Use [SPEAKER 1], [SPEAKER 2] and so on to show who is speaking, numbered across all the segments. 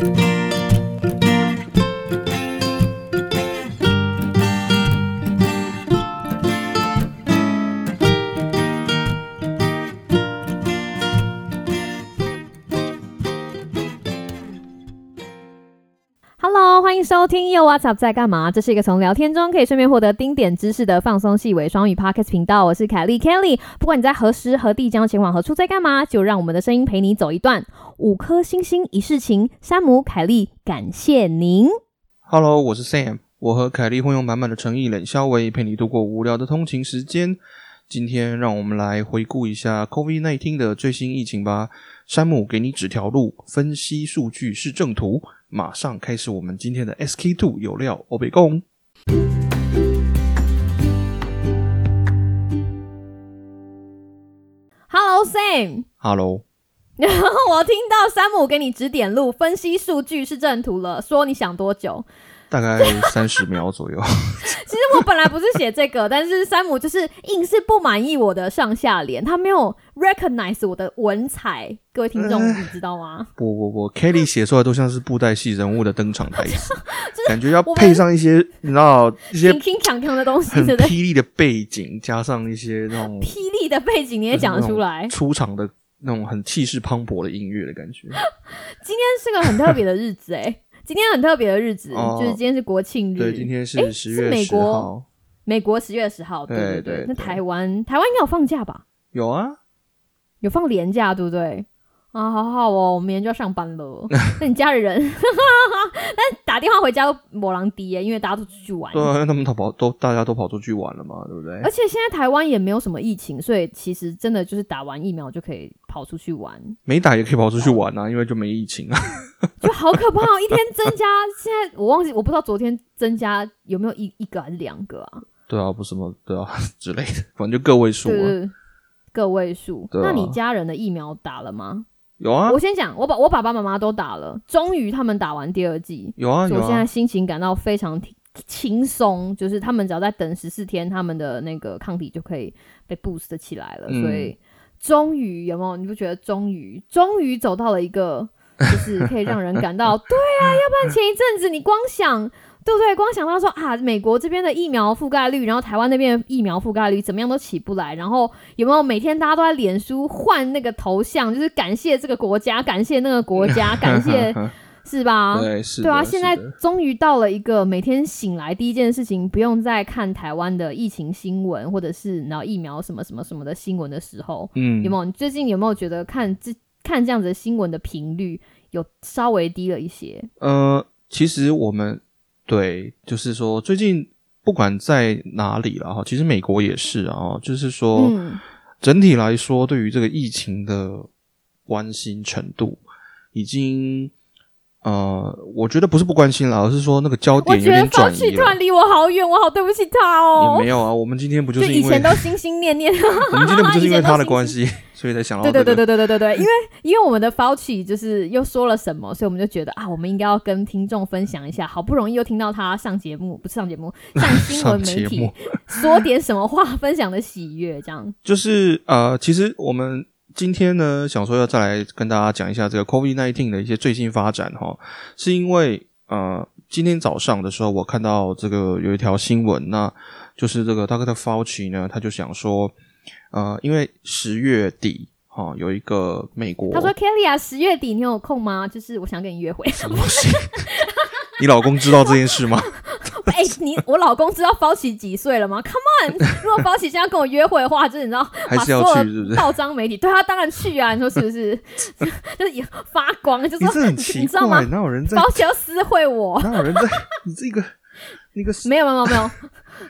[SPEAKER 1] Hello，欢收听 Yo What's Up 在干嘛？这是一个从聊天中可以顺便获得丁点知识的放松细微双语 Podcast 频道。我是凯莉 Kelly。不管你在何时何地将前往何处，在干嘛，就让我们的声音陪你走一段。五颗星星一世情，山姆凯莉，感谢您。
[SPEAKER 2] Hello，我是 Sam，我和凯莉会用满满的诚意、冷笑微陪你度过无聊的通勤时间。今天让我们来回顾一下 COVID-19 的最新疫情吧。山姆给你指条路，分析数据是正途。马上开始我们今天的 SK Two 有料欧北共。
[SPEAKER 1] Hello
[SPEAKER 2] Sam，Hello，
[SPEAKER 1] 然后 我听到山姆给你指点路，分析数据是正途了。说你想多久？
[SPEAKER 2] 大概三十秒左右。
[SPEAKER 1] 其实我本来不是写这个，但是山姆就是硬是不满意我的上下联，他没有 recognize 我的文采。各位听众，你知道吗？
[SPEAKER 2] 不不不，Kelly 写出来都像是布袋戏人物的登场台词，感觉要配上一些你知道一些
[SPEAKER 1] 轻轻强强的东西，
[SPEAKER 2] 很？霹雳的背景，加上一些那种
[SPEAKER 1] 霹雳的背景你也讲得出来。
[SPEAKER 2] 出场的那种很气势磅礴的音乐的感觉。
[SPEAKER 1] 今天是个很特别的日子哎、今天很特别的日子，
[SPEAKER 2] 哦
[SPEAKER 1] 就是今天是国庆日。
[SPEAKER 2] 对，今天是
[SPEAKER 1] 诶
[SPEAKER 2] 十月十
[SPEAKER 1] 是美国
[SPEAKER 2] 号，
[SPEAKER 1] 美国十月十号，对
[SPEAKER 2] 对
[SPEAKER 1] 对那台湾台湾应该有放假吧？
[SPEAKER 2] 有啊，
[SPEAKER 1] 有放年假，对不对？啊，好好哦，我明天就要上班了。那你家里人，但打电话回家都某狼低耶，因为大家都出去玩。
[SPEAKER 2] 对啊，因为他们逃跑都大家都跑出去玩了嘛，对不对
[SPEAKER 1] 而？且现在台湾也没有什么疫情，所以其实真的就是打完疫苗就可以跑出去玩，
[SPEAKER 2] 没打也可以跑出去玩啊，因为就没疫情啊。
[SPEAKER 1] 就好可怕哦！一天增加，现在我忘记，我不知道昨天增加有没有一一个还是两个啊？
[SPEAKER 2] 对啊，不是什么对啊之类的，反正就个位数啊。
[SPEAKER 1] 对对，对个位数。
[SPEAKER 2] 啊
[SPEAKER 1] 那你家人的疫苗打了吗？
[SPEAKER 2] 有啊
[SPEAKER 1] 我，先讲，我把我爸爸妈妈都打了，终于他们打完第二季。
[SPEAKER 2] 有啊，
[SPEAKER 1] 我现在
[SPEAKER 2] 啊。
[SPEAKER 1] 心情感到非常轻轻松，就是他们只要再等十四天，他们的那个抗体就可以被 boost 起来了。
[SPEAKER 2] 嗯
[SPEAKER 1] 所以终于有没有？你不觉得终于终于走到了一个，就是可以让人感到 对啊，要不然前一阵子你光想。对不对？光想到说啊，美国这边的疫苗覆盖率，然后台湾那边的疫苗覆盖率怎么样都起不来，然后有没有每天大家都在脸书换那个头像，就是感谢这个国家，感谢 那个国家，感谢是吧？
[SPEAKER 2] 对，是。
[SPEAKER 1] 对啊，
[SPEAKER 2] 是
[SPEAKER 1] 现在
[SPEAKER 2] 的
[SPEAKER 1] 终于到了一个每天醒来第一件事情，不用再看台湾的疫情新闻，或者是然后疫苗什么什么什么的新闻的时候，
[SPEAKER 2] 嗯
[SPEAKER 1] 有没有？你最近有没有觉得看这看这样子的新闻的频率有稍微低了一些？
[SPEAKER 2] 呃，其实我们对，就是说最近不管在哪里了哈，其实美国也是啊，就是说。
[SPEAKER 1] 嗯，
[SPEAKER 2] 整体来说，对于这个疫情的关心程度，已经呃，我觉得不是不关心了，而是说那个焦
[SPEAKER 1] 我
[SPEAKER 2] 点有
[SPEAKER 1] 觉得方
[SPEAKER 2] 点转移了
[SPEAKER 1] 琦突然。离我好远，我好对不起他哦
[SPEAKER 2] 也没。有啊，我们今天不就
[SPEAKER 1] 就是以
[SPEAKER 2] 因为
[SPEAKER 1] 前都心心念念，
[SPEAKER 2] 我们今天不就是因为他的关系，所以才想到
[SPEAKER 1] 对
[SPEAKER 2] 这个
[SPEAKER 1] 对对对对对对对，因为因为我们的 Fauci 就是又说了什么，所以我们就觉得啊，我们应该要跟听众分享一下。好不容易又听到他上节目，不是上节目，上新闻媒 体说点什么话，分享的喜悦，这样。
[SPEAKER 2] 就是呃，其实我们今天呢，想说要再来跟大家讲一下这个 COVID nineteen 的一些最新发展哈，是因为呃，今天早上的时候，我看到这个有一条新闻，那就是这个 Dr. Fauci 呢，他就想说，呃，因为十月底哈、有一个美国，
[SPEAKER 1] 他说：“Kelly 啊，十月底你有空吗？就是我想跟你约会。
[SPEAKER 2] 什么东西？你老公知道这件事吗？
[SPEAKER 1] 哎、你我老公知道 Fauci 几岁了吗？Come on，如果 Fauci 现在跟我约会的话，就是你知道，
[SPEAKER 2] 还是要去是不是
[SPEAKER 1] 报章媒体对他当然去啊，你说是不是？就是也发光，就说
[SPEAKER 2] 你这很奇
[SPEAKER 1] 你知道吗
[SPEAKER 2] 怪，哪有人在
[SPEAKER 1] ？Fauci 要私会我。”
[SPEAKER 2] 哪有人在？你这个那个
[SPEAKER 1] 没有没有没有没有，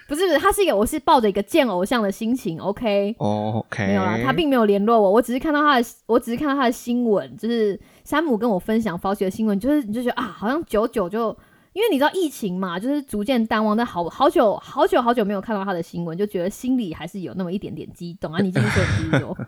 [SPEAKER 1] 不是不是，他是一个我是抱着一个见偶像的心情，OK，
[SPEAKER 2] 哦，OK，
[SPEAKER 1] 没有啦，他并没有联络我，我只是看到他的，我只是看到他的新闻，就是山姆跟我分享 Fauci 的新闻，就是你就觉得啊，好像久久就。因为你知道疫情嘛，就是逐渐淡忘，但好好久好久好久没有看到他的新闻，就觉得心里还是有那么一点点激动啊！你今天说，你继续说，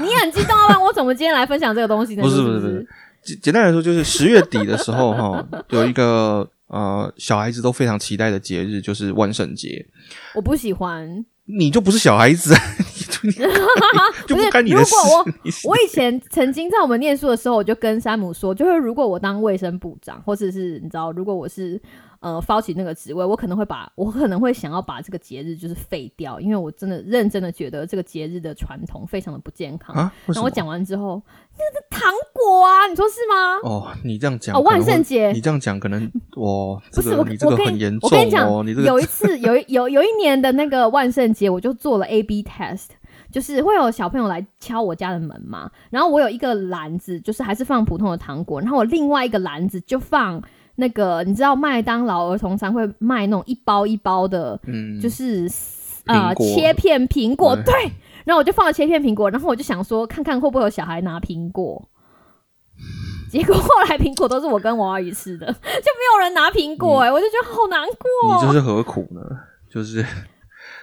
[SPEAKER 1] 你也很激动啊！我怎么今天来分享这个东西呢？
[SPEAKER 2] 不是
[SPEAKER 1] 是
[SPEAKER 2] 不是不是简简单来说，就是十月底的时候哈，有一个呃小孩子都非常期待的节日，就是万圣节。
[SPEAKER 1] 我不喜欢，
[SPEAKER 2] 你就不是小孩子，你就 就
[SPEAKER 1] 不是
[SPEAKER 2] 干你的事
[SPEAKER 1] 如果我。我以前曾经在我们念书的时候，我就跟山姆说，就是如果我当卫生部长，或者是你知道，如果我是呃 Fauci 那个职位，我可能会把我可能会想要把这个节日就是废掉，因为我真的认真的觉得这个节日的传统非常的不健康。
[SPEAKER 2] 啊？为什么
[SPEAKER 1] 然后我讲完之后，那个糖果啊，你说是吗？
[SPEAKER 2] 哦，你这样讲
[SPEAKER 1] 哦，万圣节
[SPEAKER 2] 你这样讲可能我这
[SPEAKER 1] 不是我，
[SPEAKER 2] 你这个
[SPEAKER 1] 我跟
[SPEAKER 2] 很严重
[SPEAKER 1] 我跟你讲
[SPEAKER 2] 哦，你这个
[SPEAKER 1] 有一次有一有有一年的那个万圣节，我就做了 A B test，就是会有小朋友来敲我家的门嘛，然后我有一个篮子，就是还是放普通的糖果，然后我另外一个篮子就放那个，你知道麦当劳儿童餐会卖那种一包一包的，
[SPEAKER 2] 嗯，
[SPEAKER 1] 就是呃切片苹果，
[SPEAKER 2] 对
[SPEAKER 1] 对，然后我就放了切片苹果，然后我就想说看看会不会有小孩拿苹果。结果后来苹果都是我跟王阿姨吃的，就没有人拿苹果哎、我就觉得好难过。
[SPEAKER 2] 你这是何苦呢？就是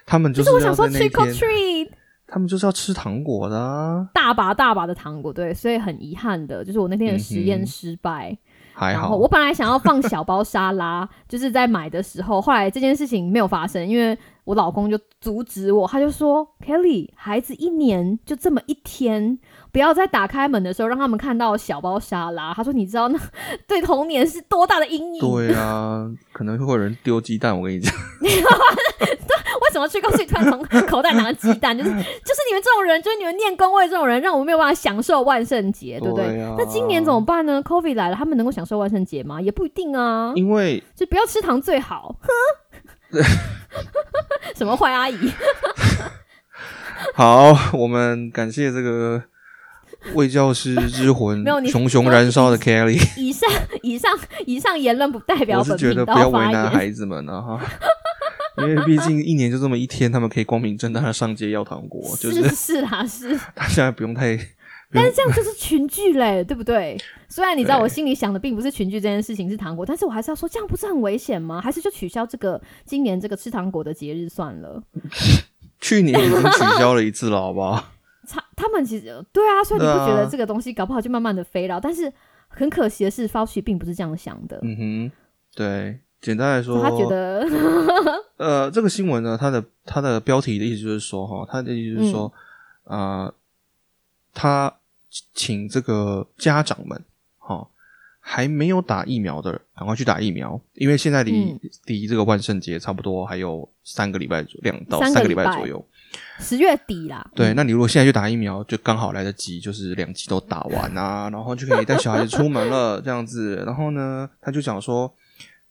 [SPEAKER 2] 他们就
[SPEAKER 1] 就是我想说
[SPEAKER 2] 在那一
[SPEAKER 1] trick or
[SPEAKER 2] 天
[SPEAKER 1] ，treat，
[SPEAKER 2] 他们就是要吃糖果的啊，
[SPEAKER 1] 大把大把的糖果，对，所以很遗憾的，就是我那天的实验失败。
[SPEAKER 2] 还好
[SPEAKER 1] 我本来想要放小包沙拉，就是在买的时候，后来这件事情没有发生，因为我老公就阻止我，他就说：“Kelly，孩子一年就这么一天，不要在打开门的时候让他们看到小包沙拉。”他说：“你知道那对童年是多大的阴影？
[SPEAKER 2] 对啊，可能会有人丢鸡蛋，我跟你讲，
[SPEAKER 1] 为什么去告诉你突然从口袋拿个鸡蛋？就是 就是你们这种人，就是你们念工位这种人，让我们没有办法享受万圣节，对不对？
[SPEAKER 2] 对啊
[SPEAKER 1] 那今年怎么办呢？COVID 来了，他们能够享受万圣节吗？也不一定啊。
[SPEAKER 2] 因为
[SPEAKER 1] 就不要吃糖最好。什么坏阿姨？
[SPEAKER 2] 好，我们感谢这个为教师之魂熊熊燃烧的 Kelly，
[SPEAKER 1] 以上以上以上言论不代表
[SPEAKER 2] 我是觉得不要为。难孩子们啊哈。因为毕竟一年就这么一天，他们可以光明正大的上街要糖果，就是
[SPEAKER 1] 是是啦，是，
[SPEAKER 2] 大家不用太
[SPEAKER 1] 但是这样就是群聚嘞，对不对？虽然你知道我心里想的并不是群聚这件事情是糖果，但是我还是要说，这样不是很危险吗？还是就取消这个今年这个吃糖果的节日算了？
[SPEAKER 2] 去年已经取消了一次了，好不好？
[SPEAKER 1] 他他们其实对啊，所以你不觉得这个东西搞不好就慢慢的飞了？但是很可惜的是 f a u c i 并不是这样想的，
[SPEAKER 2] 嗯哼，对，简单来说，
[SPEAKER 1] 他觉得。
[SPEAKER 2] 呃，这个新闻呢，它的它的标题的意思就是说，哈，它的意思就是说，
[SPEAKER 1] 嗯
[SPEAKER 2] 呃，他请这个家长们，哈，还没有打疫苗的，赶快去打疫苗，因为现在离、
[SPEAKER 1] 嗯。
[SPEAKER 2] 离这个万圣节差不多还有三个礼拜左，两到三个礼
[SPEAKER 1] 拜
[SPEAKER 2] 拜左右。
[SPEAKER 1] 十月底啦，
[SPEAKER 2] 对，
[SPEAKER 1] 嗯
[SPEAKER 2] 那你如果现在去打疫苗，就刚好来得及，就是两剂都打完啊，然后就可以带小孩子出门了，这样子。然后呢，他就讲说，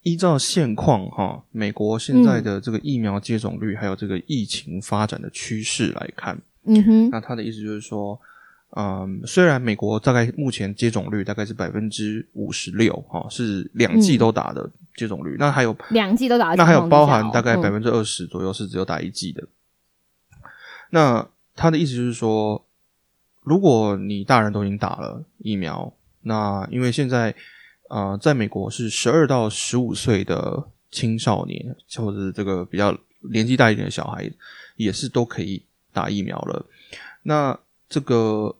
[SPEAKER 2] 依照现况哈，美国现在的这个疫苗接种率，还有这个疫情发展的趋势来看，
[SPEAKER 1] 嗯哼，
[SPEAKER 2] 那他的意思就是说，嗯，虽然美国大概目前接种率大概是百分之五十六哈，是两剂都打的接种率，那还有
[SPEAKER 1] 两剂都打的
[SPEAKER 2] 那还有包含大概
[SPEAKER 1] 嗯。
[SPEAKER 2] 百分之二十左右是只有打一剂的。那他的意思就是说，如果你大人都已经打了疫苗，那因为现在啊，在美国是十二到十五岁的青少年，或者是这个比较年纪大一点的小孩，也是都可以打疫苗了。那这个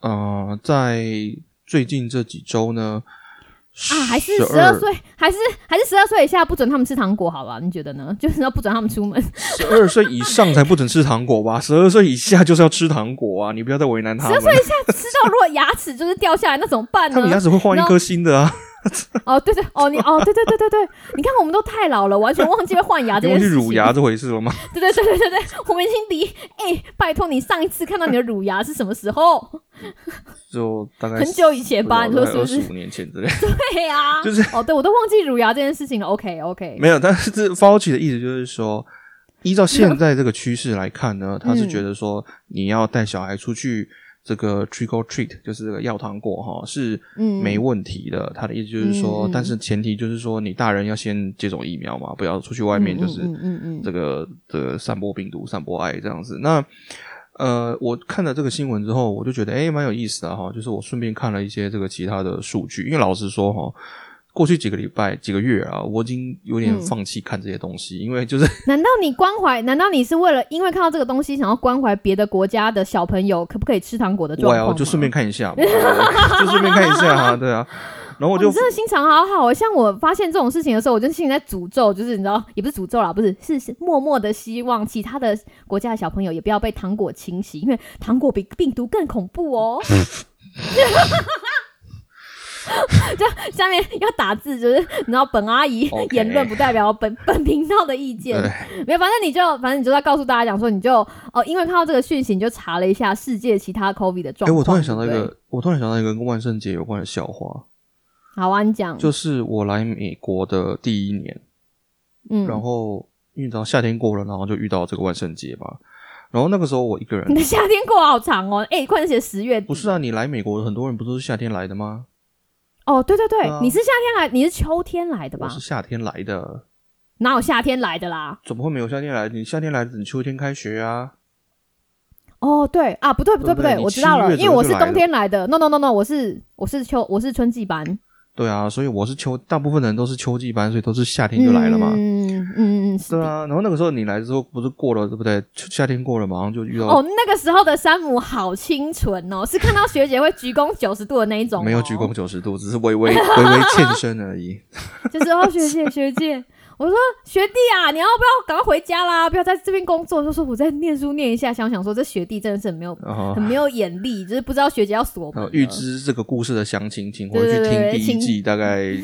[SPEAKER 2] 呃，在最近这几周呢，
[SPEAKER 1] 啊，还是十二岁，还是还是十二岁以下不准他们吃糖果，好吧？你觉得呢？就是要不准他们出门。
[SPEAKER 2] 十二岁以上才不准吃糖果吧？十二岁以下就是要吃糖果啊！你不要再为难他们。
[SPEAKER 1] 十二岁以下吃到如果牙齿就是掉下来，那怎么办呢
[SPEAKER 2] 他们牙？齿会换一颗新的啊！
[SPEAKER 1] 哦，对对，哦你哦，对对对对对，你看我们都太老了，完全忘记会换牙这件事情。
[SPEAKER 2] 乳牙这回事了吗？
[SPEAKER 1] 对对对对对对，我们已经离哎，拜托你上一次看到你的乳牙是什么时候？
[SPEAKER 2] 就大概
[SPEAKER 1] 很久以前吧？你说是不是？
[SPEAKER 2] 五年前之类。
[SPEAKER 1] 对啊，
[SPEAKER 2] 就是
[SPEAKER 1] 哦，对我都忘记乳牙这件事情了。OK OK，
[SPEAKER 2] 没有，但是这 Fauci 的意思就是说，依照现在这个趋势来看呢，他是觉得说你要带小孩出去这个 trick or treat，就是这个药糖果哈，是
[SPEAKER 1] 嗯
[SPEAKER 2] 没问题的。他的意思就是说，但是前提就是说你大人要先接种疫苗嘛，不要出去外面就是这个这个散播病毒、散播爱这样子。那呃，我看了这个新闻之后，我就觉得诶蛮有意思的哈。就是我顺便看了一些这个其他的数据，因为老实说哈，过去几个礼拜、几个月啊，我已经有点
[SPEAKER 1] 嗯
[SPEAKER 2] 放弃看这些东西，因为就是
[SPEAKER 1] 难道你关怀？难道你是为了因为看到这个东西，想要关怀别的国家的小朋友可不可以吃糖果的状
[SPEAKER 2] 我
[SPEAKER 1] 况
[SPEAKER 2] 我？就顺便看一下 就顺便看一下啊，对啊。然后我就
[SPEAKER 1] 真的心肠好好哦。像我发现这种事情的时候，我就心里在诅咒，就是你知道，也不是诅咒啦，不是，是是默默的希望其他的国家的小朋友也不要被糖果侵袭，因为糖果比病毒更恐怖哦。就下面要打字，就是你知道，本阿姨言论不代表本 本频道的意见。没有，反正你就反正你就在告诉大家讲说，你就哦，因为看到这个讯息，你就查了一下世界其他 COVID 的状
[SPEAKER 2] 哎，
[SPEAKER 1] 况。
[SPEAKER 2] 我突然想到一个，我突然想到一个跟万圣节有关的笑话，
[SPEAKER 1] 好啊，你讲，
[SPEAKER 2] 就是我来美国的第一年，
[SPEAKER 1] 嗯，
[SPEAKER 2] 然后因为你知道夏天过了，然后就遇到这个万圣节嘛。然后那个时候我一个人
[SPEAKER 1] 你，的夏天过得好长哦，哎、快点写十月底。
[SPEAKER 2] 不是啊，你来美国很多人不都是夏天来的吗？
[SPEAKER 1] 哦，对对对，
[SPEAKER 2] 啊
[SPEAKER 1] 你是夏天来，你是秋天来的吧
[SPEAKER 2] 我？是夏天来的，
[SPEAKER 1] 哪有夏天来的啦？
[SPEAKER 2] 怎么会没有夏天来？你夏天来的，你秋天开学啊？
[SPEAKER 1] 哦，对啊，不对不对不对，
[SPEAKER 2] 对不对你
[SPEAKER 1] 我知道了，
[SPEAKER 2] 月
[SPEAKER 1] 因为我是冬
[SPEAKER 2] 左右就来了
[SPEAKER 1] 天来的。No No No No，我是我是秋我是春季班，
[SPEAKER 2] 对啊，所以我是秋，大部分人都是秋季班，所以都是夏天就来了嘛。
[SPEAKER 1] 嗯嗯嗯。
[SPEAKER 2] 对啊，然后那个时候你来之后，不是过了对不对？夏天过了，马上就遇到、
[SPEAKER 1] 哦，那个时候的山姆好清纯哦，是看到学姐会鞠躬九十度的那一种、哦，
[SPEAKER 2] 没有鞠躬，九十度，只是微微微微欠身而已。
[SPEAKER 1] 就是哦，学姐学姐，我说学弟啊，你要不要赶快回家啦？不要在这边工作。就说我在念书念一下，想想说这学弟真的是很没有很没有眼力，就是不知道学姐要锁门
[SPEAKER 2] 预知这个故事的详情，请回去听第一季，大概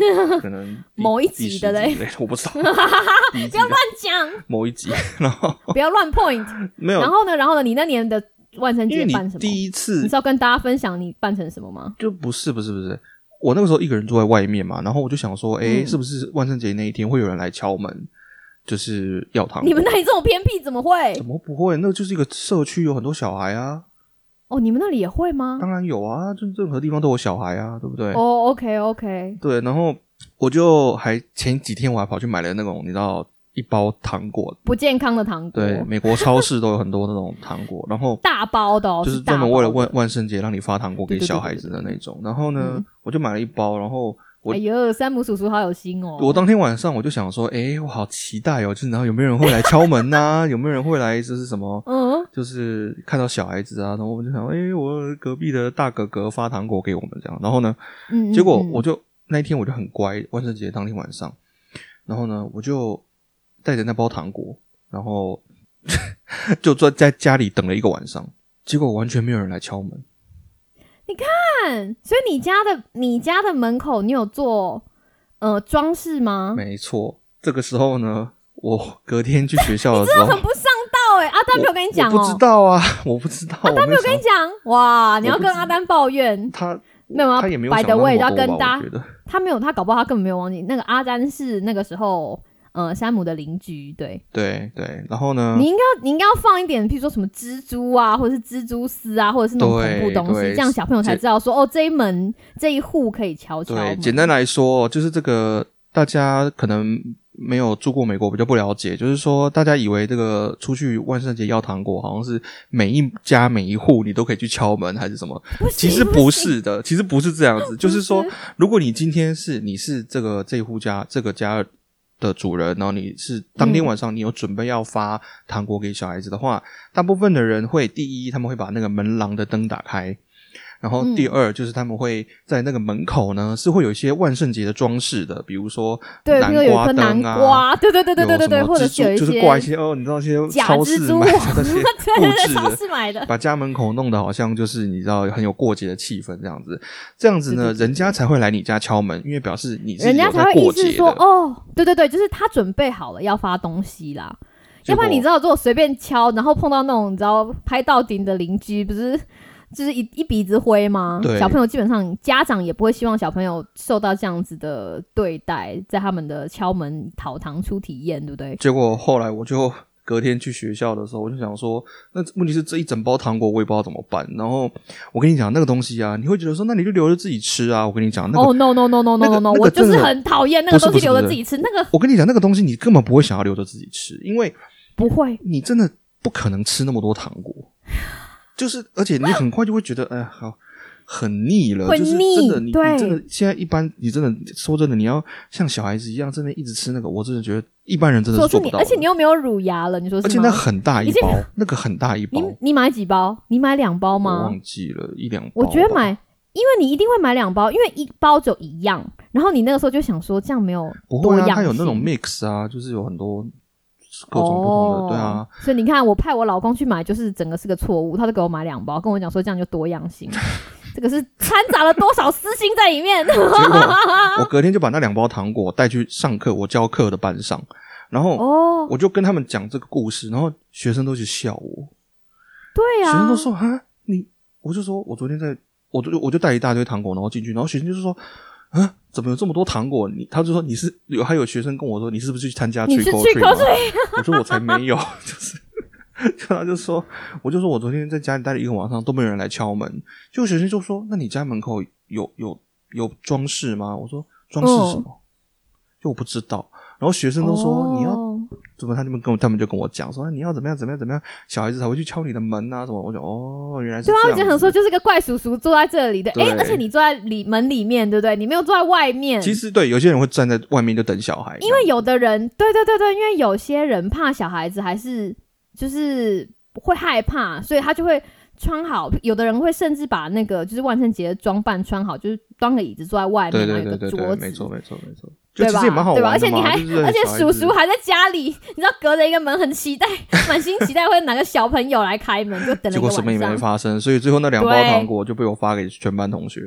[SPEAKER 2] 可能
[SPEAKER 1] 某一集的嘞
[SPEAKER 2] 我不知道。
[SPEAKER 1] 不要乱讲，
[SPEAKER 2] 某一集，然后
[SPEAKER 1] 不要乱 point。
[SPEAKER 2] 没有
[SPEAKER 1] 然，后呢，然后呢，你那年的万圣节办什么？
[SPEAKER 2] 第一次
[SPEAKER 1] 你是要跟大家分享你办成什么吗？
[SPEAKER 2] 就不是不是不是，我那个时候一个人住在外面嘛，然后我就想说，哎、
[SPEAKER 1] 嗯
[SPEAKER 2] 是不是万圣节那一天会有人来敲门，就是要糖果？
[SPEAKER 1] 你们那里这么偏僻，怎么会
[SPEAKER 2] 怎？么不会？那就是一个社区，有很多小孩啊，
[SPEAKER 1] 哦，你们那里也会吗？
[SPEAKER 2] 当然有啊，就任何地方都有小孩啊，对不对？
[SPEAKER 1] 哦，OK OK，
[SPEAKER 2] 对，然后我就还前几天我还跑去买了那种你知道一包糖果，
[SPEAKER 1] 不健康的糖果，
[SPEAKER 2] 对，美国超市都有很多那种糖果，然后
[SPEAKER 1] 大包的哦，
[SPEAKER 2] 就是专门为了万万圣节让你发糖果给小孩子的那种。然后呢
[SPEAKER 1] 嗯，
[SPEAKER 2] 我就买了一包，然后我
[SPEAKER 1] 哎呦，山姆叔叔好有心哦。
[SPEAKER 2] 我当天晚上我就想说，哎，我好期待哦，就是然后有没有人会来敲门呐、有没有人会来就是什么？
[SPEAKER 1] 嗯，
[SPEAKER 2] 就是看到小孩子啊，然后我就想，哎，我隔壁的大哥哥发糖果给我们这样，然后呢，
[SPEAKER 1] 嗯，
[SPEAKER 2] 结果
[SPEAKER 1] 嗯。
[SPEAKER 2] 我就那一天我就很乖，万圣节当天晚上，然后呢，我就带着那包糖果，然后 就坐在家里等了一个晚上，结果完全没有人来敲门。
[SPEAKER 1] 你看，所以你家的你家的门口，你有做呃装饰吗？
[SPEAKER 2] 没错，这个时候呢，我隔天去学校的时候，
[SPEAKER 1] 很不上道哎、阿丹没有跟你讲哦、
[SPEAKER 2] 我不知道啊，我不知道，阿
[SPEAKER 1] 丹没有跟你讲，哇，你要跟阿丹抱怨，
[SPEAKER 2] 他
[SPEAKER 1] 没有啊
[SPEAKER 2] 他也没有
[SPEAKER 1] the
[SPEAKER 2] 到那
[SPEAKER 1] 要跟大
[SPEAKER 2] 么多吧，
[SPEAKER 1] 家
[SPEAKER 2] 我觉得
[SPEAKER 1] 他没有，他搞不好他根本没有忘记那个阿丹是那个时候呃山姆的邻居，对，
[SPEAKER 2] 对对，然后呢
[SPEAKER 1] 你，应该你应该要放一点，譬如说什么蜘蛛啊，或者是蜘蛛丝啊，或者是那种恐怖东西，这样小朋友才知道说哦这一门这一户可以敲敲
[SPEAKER 2] 对，简单来说，就是这个大家可能没有住过美国，比较不了解。就是说，大家以为这个出去万圣节要糖果，好像是每一家每一户你都可以去敲门，还是什么？其实不是的，其实不是这样子。就是说，如果你今天是你是这个这一户家这个家的主人，然后你是当天晚上你有准备要发糖果给小孩子的话，大部分的人会第一他们会把那个门廊的灯打开。然后第
[SPEAKER 1] 嗯
[SPEAKER 2] 二就是他们会在那个门口呢，是会有一些万圣节的装饰的，比如说
[SPEAKER 1] 对，
[SPEAKER 2] 南
[SPEAKER 1] 比如有一南
[SPEAKER 2] 灯啊，
[SPEAKER 1] 瓜，对对对对对对对，或者
[SPEAKER 2] 是
[SPEAKER 1] 有一些
[SPEAKER 2] 挂一些哦，你知道一些
[SPEAKER 1] 假
[SPEAKER 2] 超市买的那些 布置的，
[SPEAKER 1] 超市买的，
[SPEAKER 2] 把家门口弄得好像就是你知道很有过节的气氛这样子，这样子呢，人家才会来你家敲门，因为表示你是
[SPEAKER 1] 人家才会意
[SPEAKER 2] 过节
[SPEAKER 1] 识说。哦，对对对，就是他准备好了要发东西啦。要不然你知道，如果随便敲，然后碰到那种你知道拍到顶的邻居，不是就是一一鼻子灰吗？
[SPEAKER 2] 对
[SPEAKER 1] 小朋友基本上家长也不会希望小朋友受到这样子的对待，在他们的敲门讨糖出体验，对不对？
[SPEAKER 2] 结果后来我就隔天去学校的时候，我就想说，那问题是这一整包糖果我也不知道怎么办。然后我跟你讲，那个东西啊，你会觉得说，那你就留着自己吃啊。我跟你讲，那个、
[SPEAKER 1] 哦、no no no no no no no，我就是很讨厌那个东西留着自己吃，那个
[SPEAKER 2] 我跟你讲，那个东西你根本不会想要留着自己吃，因为
[SPEAKER 1] 不会。
[SPEAKER 2] 你真的不可能吃那么多糖果，就是而且你很快就会觉得，哎呀，好。很腻了，就是真的，你
[SPEAKER 1] 对
[SPEAKER 2] 你真的现在一般，你真的说真的，你要像小孩子一样，真的一直吃那个，我真的觉得一般人真的做不到。
[SPEAKER 1] 而且你又没有乳牙了，你说是吗？
[SPEAKER 2] 而且那很大一包，那个很大一包，
[SPEAKER 1] 你你买几包？你买两包
[SPEAKER 2] 我
[SPEAKER 1] 吗？
[SPEAKER 2] 忘记了一两包。
[SPEAKER 1] 我觉得买因为你一定会买两包，因为一包就一样。然后你那个时候就想说，这样没有
[SPEAKER 2] 不会啊，它有那种 mix 啊，就是有很多各种不同的，
[SPEAKER 1] 哦
[SPEAKER 2] 对啊。
[SPEAKER 1] 所以你看，我派我老公去买，就是整个是个错误，他就给我买两包，跟我讲说这样就多样性。这个是掺杂了多少私心在里面？
[SPEAKER 2] 结果 我隔天就把那两包糖果带去上课，我教课的班上，然后
[SPEAKER 1] 哦，
[SPEAKER 2] 我就跟他们讲这个故事，然后学生都去笑我，
[SPEAKER 1] 对啊
[SPEAKER 2] 学生都，说啊，你，我就说我昨天在，我就我就带一大堆糖果，然后进去，然后学生就是说。啊，怎么有这么多糖果？你他就说你是有，还有学生跟我说你是不是去参加
[SPEAKER 1] 你
[SPEAKER 2] trick
[SPEAKER 1] 是
[SPEAKER 2] or
[SPEAKER 1] 去
[SPEAKER 2] treat 吗
[SPEAKER 1] 口水？
[SPEAKER 2] 我说我才没有，就是，就他就说，我就说我昨天在家里待了一个晚上，都没有人来敲门。就学生就说，那你家门口有有有装饰吗？我说装饰什么？就我不知道。然后学生都说、你要
[SPEAKER 1] 哦
[SPEAKER 2] 怎么？他们跟我他们就跟我讲说你要怎么样怎么样怎么样，小孩子才会去敲你的门啊什么。我就哦，原来是
[SPEAKER 1] 对啊，
[SPEAKER 2] 这样子。
[SPEAKER 1] 我就想说，就是个怪叔叔坐在这里的，
[SPEAKER 2] 对
[SPEAKER 1] 哎，而且你坐在里门里面，对不对？你没有坐在外面。
[SPEAKER 2] 其实对有些人会站在外面就等小孩，
[SPEAKER 1] 因为有的人，对对对对，因为有些人怕小孩子还是就是会害怕，所以他就会穿好。有的人会甚至把那个就是万圣节的装扮穿好，就是端个椅子坐在外面，
[SPEAKER 2] 对
[SPEAKER 1] 然后有
[SPEAKER 2] 对对对对，
[SPEAKER 1] 个桌子，
[SPEAKER 2] 没错没错没错，就
[SPEAKER 1] 对吧？
[SPEAKER 2] 其实也蛮好
[SPEAKER 1] 对吧？
[SPEAKER 2] 玩的嘛。
[SPEAKER 1] 而且你还，而且叔叔还在家里，你知道隔着一个门，很期待，满心期待会哪个小朋友来开门，就等了
[SPEAKER 2] 结果什么也没。发生，所以最后那两包糖果就被我发给全班同学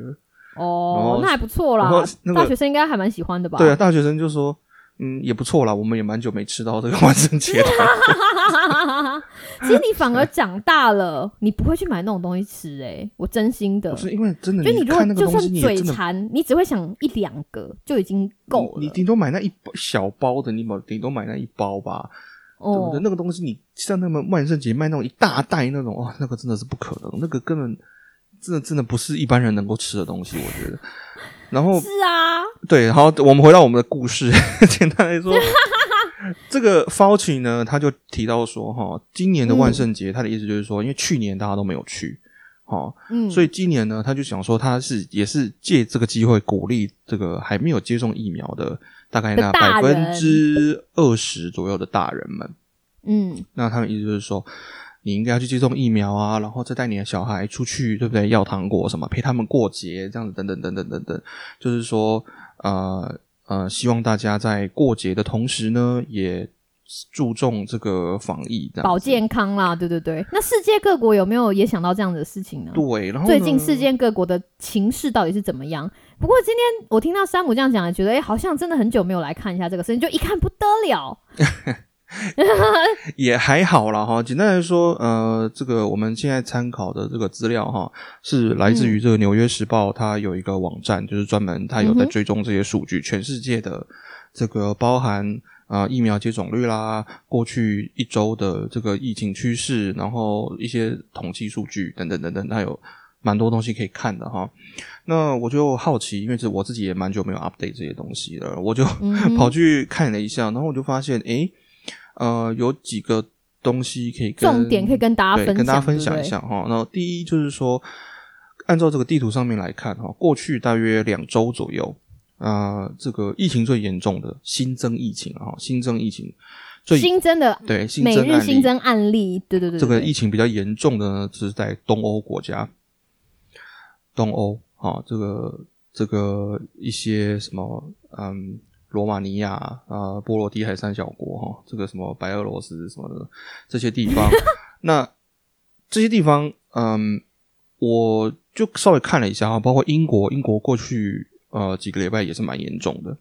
[SPEAKER 1] 哦那还不错啦，
[SPEAKER 2] 那个
[SPEAKER 1] 大学生应该还蛮喜欢的吧？
[SPEAKER 2] 对啊，大学生就说，嗯，也不错啦，我们也蛮久没吃到这个 万圣节的。
[SPEAKER 1] 其实你反而长大了，你不会去买那种东西吃、欸，我真心的
[SPEAKER 2] 不。是因为真的，
[SPEAKER 1] 就你如果就算嘴馋，你只会想一两个就已经够了。
[SPEAKER 2] 你顶多买那一小包的，你买顶多买那一包吧，
[SPEAKER 1] 哦
[SPEAKER 2] 对？，那个东西你像那么万圣节卖那种一大袋那种，哦，那个真的是不可能，那个根本真的真的不是一般人能够吃的东西，我觉得。然后
[SPEAKER 1] 是啊，
[SPEAKER 2] 对，好，我们回到我们的故事。简单来说，这个 Fauci 呢，他就提到说，哈，今年的万圣节，他的意思就是说，因为去年大家都没有去，哈，
[SPEAKER 1] 嗯，
[SPEAKER 2] 所
[SPEAKER 1] 以
[SPEAKER 2] 以今年呢，他就想说，他是也是借这个机会鼓励这个还没有接种疫苗的大概那百分之二十左右的大人们，
[SPEAKER 1] 嗯，
[SPEAKER 2] 那他们意思就是说，你应该要去接种疫苗啊，然后再带你的小孩出去，对不对？要糖果什么，陪他们过节，这样子等等等等等等，就是说，呃呃，希望大家在过节的同时呢，也注重这个防疫，这样
[SPEAKER 1] 保。健康啦，对对对。那世界各国有没有也想到这样的事情呢？
[SPEAKER 2] 对，然后
[SPEAKER 1] 最近世界各国的情势到底是怎么样？不过今天我听到山姆这样讲，觉得哎、诶好像真的很久没有来看一下这个事情，就一看不得了。
[SPEAKER 2] 也还好啦哈。简单来说，呃，这个我们现在参考的这个资料哈，是来自于这个《纽约时报》，它有一个网站，就是专门它有在追踪这些数据，全世界的这个包含啊、呃疫苗接种率啦，过去一周的这个疫情趋势，然后一些统计数据等等等等，它有蛮多东西可以看的哈。那我就好奇，因为这我自己也蛮久没有 update 这些东西了，我就 跑去看了一下，然后我就发现，诶，呃，有几个东西可以跟
[SPEAKER 1] 重点可以跟大家分享，
[SPEAKER 2] 跟大家分享一下哈。那第一就是说，按照这个地图上面来看哈，过去大约两周左右，啊，这个疫情最严重的新增疫情啊，新增疫情最
[SPEAKER 1] 新增的
[SPEAKER 2] 对新
[SPEAKER 1] 每
[SPEAKER 2] 增
[SPEAKER 1] 新增案例，对对对
[SPEAKER 2] 这个疫情比较严重的呢，是在东欧国家，东欧啊，这个这个一些什么嗯。罗马尼亚啊、波罗的海三小国哈，这个什么白俄罗斯什么的这些地方，那这些地方，嗯，我就稍微看了一下哈，包括英国，英国过去呃几个礼拜也是蛮严重的。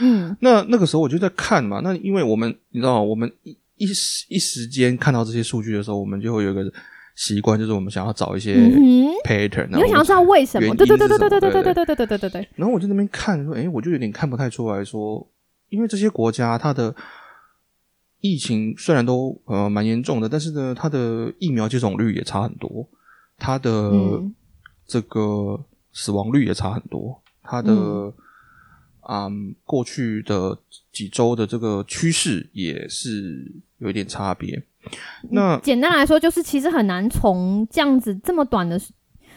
[SPEAKER 1] 嗯，
[SPEAKER 2] 那那个时候我就在看嘛，那因为我们你知道，我们一一时一时间看到这些数据的时候，我们就会有一个习惯，就是我们想要找一些
[SPEAKER 1] 嗯
[SPEAKER 2] pattern，、
[SPEAKER 1] 你会想要知道为什么？对对对对
[SPEAKER 2] 是什么
[SPEAKER 1] 对对对
[SPEAKER 2] 对。
[SPEAKER 1] 对对对对对对，
[SPEAKER 2] 然后我就在那边看说，哎，我就有点看不太出来说，因为这些国家它的疫情虽然都呃蛮严重的，但是呢，它的疫苗接种率也差很多，它的
[SPEAKER 1] 嗯。
[SPEAKER 2] 这个死亡率也差很多，它的
[SPEAKER 1] 嗯。
[SPEAKER 2] 嗯过去的几周的这个趋势也是有一点差别。那
[SPEAKER 1] 简单来说，就是其实很难从这样子这么短的。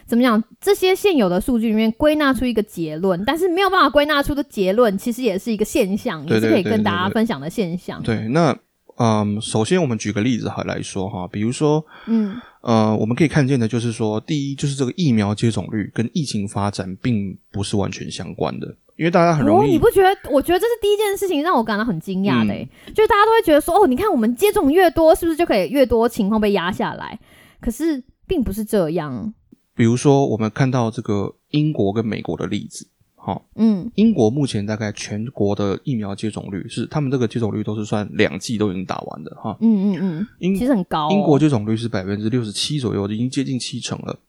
[SPEAKER 1] 怎么讲？这些现有的数据里面归纳出一个结论，但是没有办法归纳出的结论，其实也是一个现象，也是可以跟大家分享的现象。
[SPEAKER 2] 对，那嗯，首先我们举个例子哈来说哈，比如说
[SPEAKER 1] 嗯
[SPEAKER 2] 呃，我们可以看见的就是说，第一就是这个疫苗接种率跟疫情发展并不是完全相关的，因为大家很容
[SPEAKER 1] 哦，
[SPEAKER 2] 易
[SPEAKER 1] 你不觉得？我觉得这是第一件事情让我感到很惊讶的、就是大家都会觉得说，哦，你看我们接种越多，是不是就可以越多情况被压下来？可是并不是这样。
[SPEAKER 2] 比如说我们看到这个英国跟美国的例子，好、
[SPEAKER 1] 嗯
[SPEAKER 2] 英国目前大概全国的疫苗接种率是，他们这个接种率都是算两剂都已经打完的哈。
[SPEAKER 1] 嗯嗯嗯，
[SPEAKER 2] 英
[SPEAKER 1] 其实很高、哦。
[SPEAKER 2] 英国接种率是百分之六十七左右，已经接近七成了。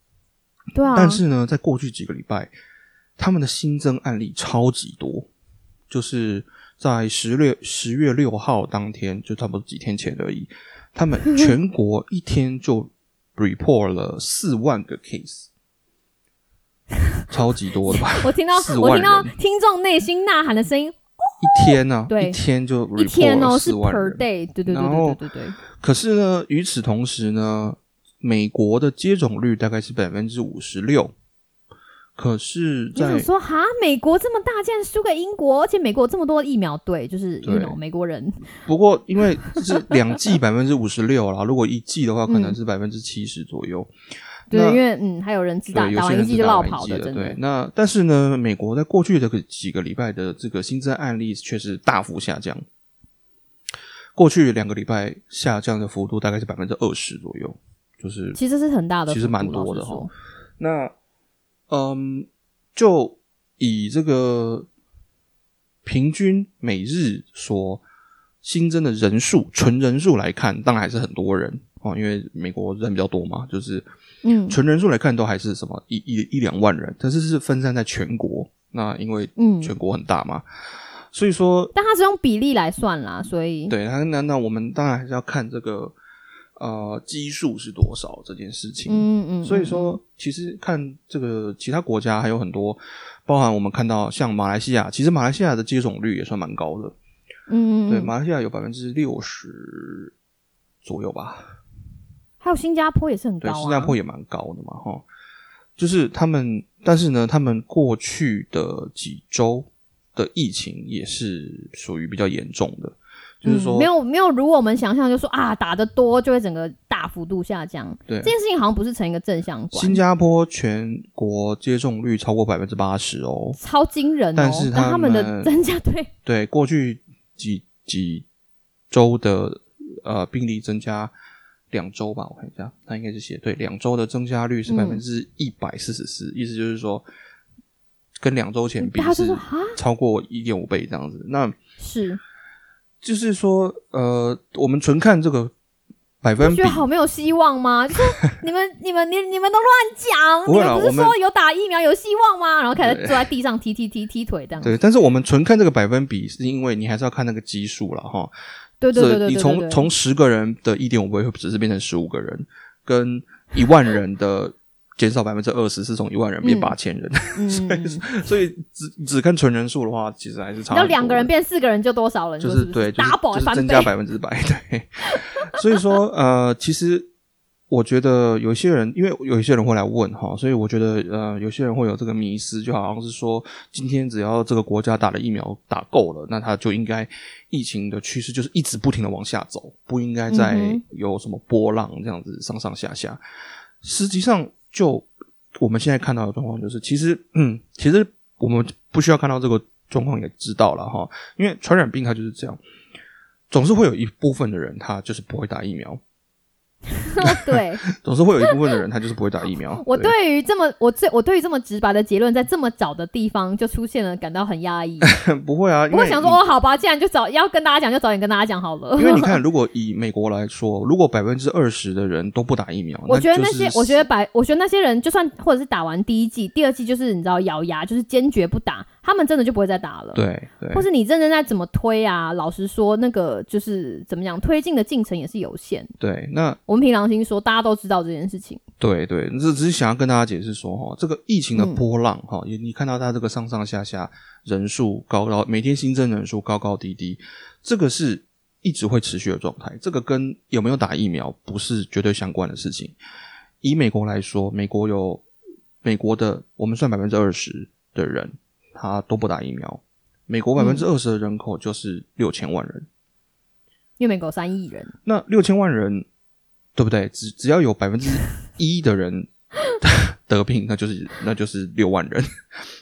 [SPEAKER 1] 对啊，
[SPEAKER 2] 但是呢，在过去几个礼拜，他们的新增案例超级多，就是在十月十月六号当天，就差不多几天前而已，他们 全国一天就 report 了四万个 case，超级多的吧？
[SPEAKER 1] 我听到我听到听众内心呐喊的声音，
[SPEAKER 2] 一天呢、
[SPEAKER 1] 对
[SPEAKER 2] 一天就
[SPEAKER 1] 一天哦是 per。day，对对对对对对对。
[SPEAKER 2] 可是呢，与此同时呢，美国的接种率大概是百分之五十六。可是
[SPEAKER 1] 我想
[SPEAKER 2] 在，
[SPEAKER 1] 说哈，美国这么大，竟然输给英国，而且美国有这么多疫苗队，就是
[SPEAKER 2] 对
[SPEAKER 1] you know 美国人，
[SPEAKER 2] 不过因为是两剂 百分之五十六啦，如果一剂的话，可能
[SPEAKER 1] 嗯
[SPEAKER 2] 是百分之七十左右。
[SPEAKER 1] 对，因为嗯，还有人只打
[SPEAKER 2] 对，有
[SPEAKER 1] 打完一剂就落跑的。
[SPEAKER 2] 对那但是呢，美国在过去的几个礼拜的这个新增案例却是大幅下降。过去两个礼拜下降的幅度大概是百分之二十左右，就是
[SPEAKER 1] 其实是很大的，
[SPEAKER 2] 其实蛮多的哈那嗯，就以这个平均每日所新增的人数，纯人数来看，当然还是很多人哦，因为美国人比较多嘛，就是
[SPEAKER 1] 嗯
[SPEAKER 2] 纯人数来看都还是什么一一一两万人，但是是分散在全国。那因为
[SPEAKER 1] 嗯，
[SPEAKER 2] 全国很大嘛，所以说
[SPEAKER 1] 但它是用比例来算啦，所以
[SPEAKER 2] 对，那那那我们当然还是要看这个呃基数是多少这件事情。
[SPEAKER 1] 嗯嗯，嗯
[SPEAKER 2] 所以说，其实看这个其他国家还有很多，包含我们看到像马来西亚，其实马来西亚的接种率也算蛮高的。
[SPEAKER 1] 嗯嗯，
[SPEAKER 2] 对，
[SPEAKER 1] 嗯
[SPEAKER 2] 马来西亚有百分之六十左右吧。
[SPEAKER 1] 还有新加坡也是很高
[SPEAKER 2] 对，
[SPEAKER 1] 啊，
[SPEAKER 2] 新加坡也蛮高的嘛，哈。就是他们，但是呢，他们过去的几周的疫情也是属于比较严重的，就是说，
[SPEAKER 1] 嗯、没有没有如我们想象，就说啊打的多就会整个大幅度下降，
[SPEAKER 2] 对。
[SPEAKER 1] 这件事情好像不是成一个正向关，
[SPEAKER 2] 新加坡全国接种率超过百分之八十哦。
[SPEAKER 1] 超惊人哦，
[SPEAKER 2] 但是他
[SPEAKER 1] 他们的增加对，
[SPEAKER 2] 对，过去几几周的呃病例增加两周吧，我看一下，他应该是写对，两周的增加率是
[SPEAKER 1] 嗯
[SPEAKER 2] 百分之一百四十四，意思就是说跟两周前比
[SPEAKER 1] 是哈
[SPEAKER 2] 超过一点五倍这样子。那
[SPEAKER 1] 是，
[SPEAKER 2] 就是说，呃，我们纯看这个百分比
[SPEAKER 1] 我觉得，好没有希望吗？就是 你们你们你你们都乱讲，你们不是说有打疫苗有希望吗？然后开始坐在地上踢踢踢踢腿这样，
[SPEAKER 2] 对，但是我们纯看这个百分比，是因为你还是要看那个基数了哈。
[SPEAKER 1] 对对对
[SPEAKER 2] 你从从十个人的一点五倍，会只是变成十五个人，跟一万人的减少百分之二十，是从一万人变
[SPEAKER 1] 嗯
[SPEAKER 2] 八千人，所以只只看纯人数的话，其实还是差。
[SPEAKER 1] 要两个人变四个人就多少人？
[SPEAKER 2] 就
[SPEAKER 1] 是不
[SPEAKER 2] 对，就是
[SPEAKER 1] double
[SPEAKER 2] 就是增加百分之百，对。所以说，呃，其实我觉得有些人，因为有一些人会来问哈，所以我觉得呃，有些人会有这个迷失，就好像是说，今天只要这个国家打了疫苗打够了，那他就应该疫情的趋势就是一直不停的往下走，不应该再有什么波浪这样子上上下下。实际上，就我们现在看到的状况就是，其实嗯，其实我们不需要看到这个状况也知道了哈，因为传染病它就是这样，总是会有一部分的人他就是不会打疫苗，
[SPEAKER 1] 对
[SPEAKER 2] 总是会有一部分的人他就是不会打疫苗。
[SPEAKER 1] 我
[SPEAKER 2] 对
[SPEAKER 1] 对于这么我最我对于这么直白的结论，在这么早的地方就出现了，感到很压抑。
[SPEAKER 2] 不会啊，因为
[SPEAKER 1] 我会想说，哦，好吧，既然就早要跟大家讲，就早点跟大家讲好了。
[SPEAKER 2] 因为你看，如果以美国来说，如果百分之二十的人都不打疫苗，
[SPEAKER 1] 我觉得那
[SPEAKER 2] 就是
[SPEAKER 1] 些，我觉得百，我觉得那些人，就算或者是打完第一季、第二季，就是你知道咬牙，就是坚决不打，他们真的就不会再打了。，
[SPEAKER 2] 对对
[SPEAKER 1] 或是你认真在怎么推啊？老实说，那个就是怎么讲，推进的进程也是有限。
[SPEAKER 2] 对，那
[SPEAKER 1] 我们凭良心说，大家都知道这件事情。
[SPEAKER 2] 对对，这只是想要跟大家解释说哈，这个疫情的
[SPEAKER 1] 嗯
[SPEAKER 2] 波浪哈，也、你看到它这个上上下下人数高高，每天新增人数高高低低，这个是一直会持续的状态。这个跟有没有打疫苗不是绝对相关的事情。以美国来说，美国有美国的我们算百分之二十的人，他都不打疫苗。美国百分之二十的人口就是六千万人。
[SPEAKER 1] 因为美国三亿人，
[SPEAKER 2] 那六千万人，对不对？只只要有百分之一的人 得病，那就是那就是六万人，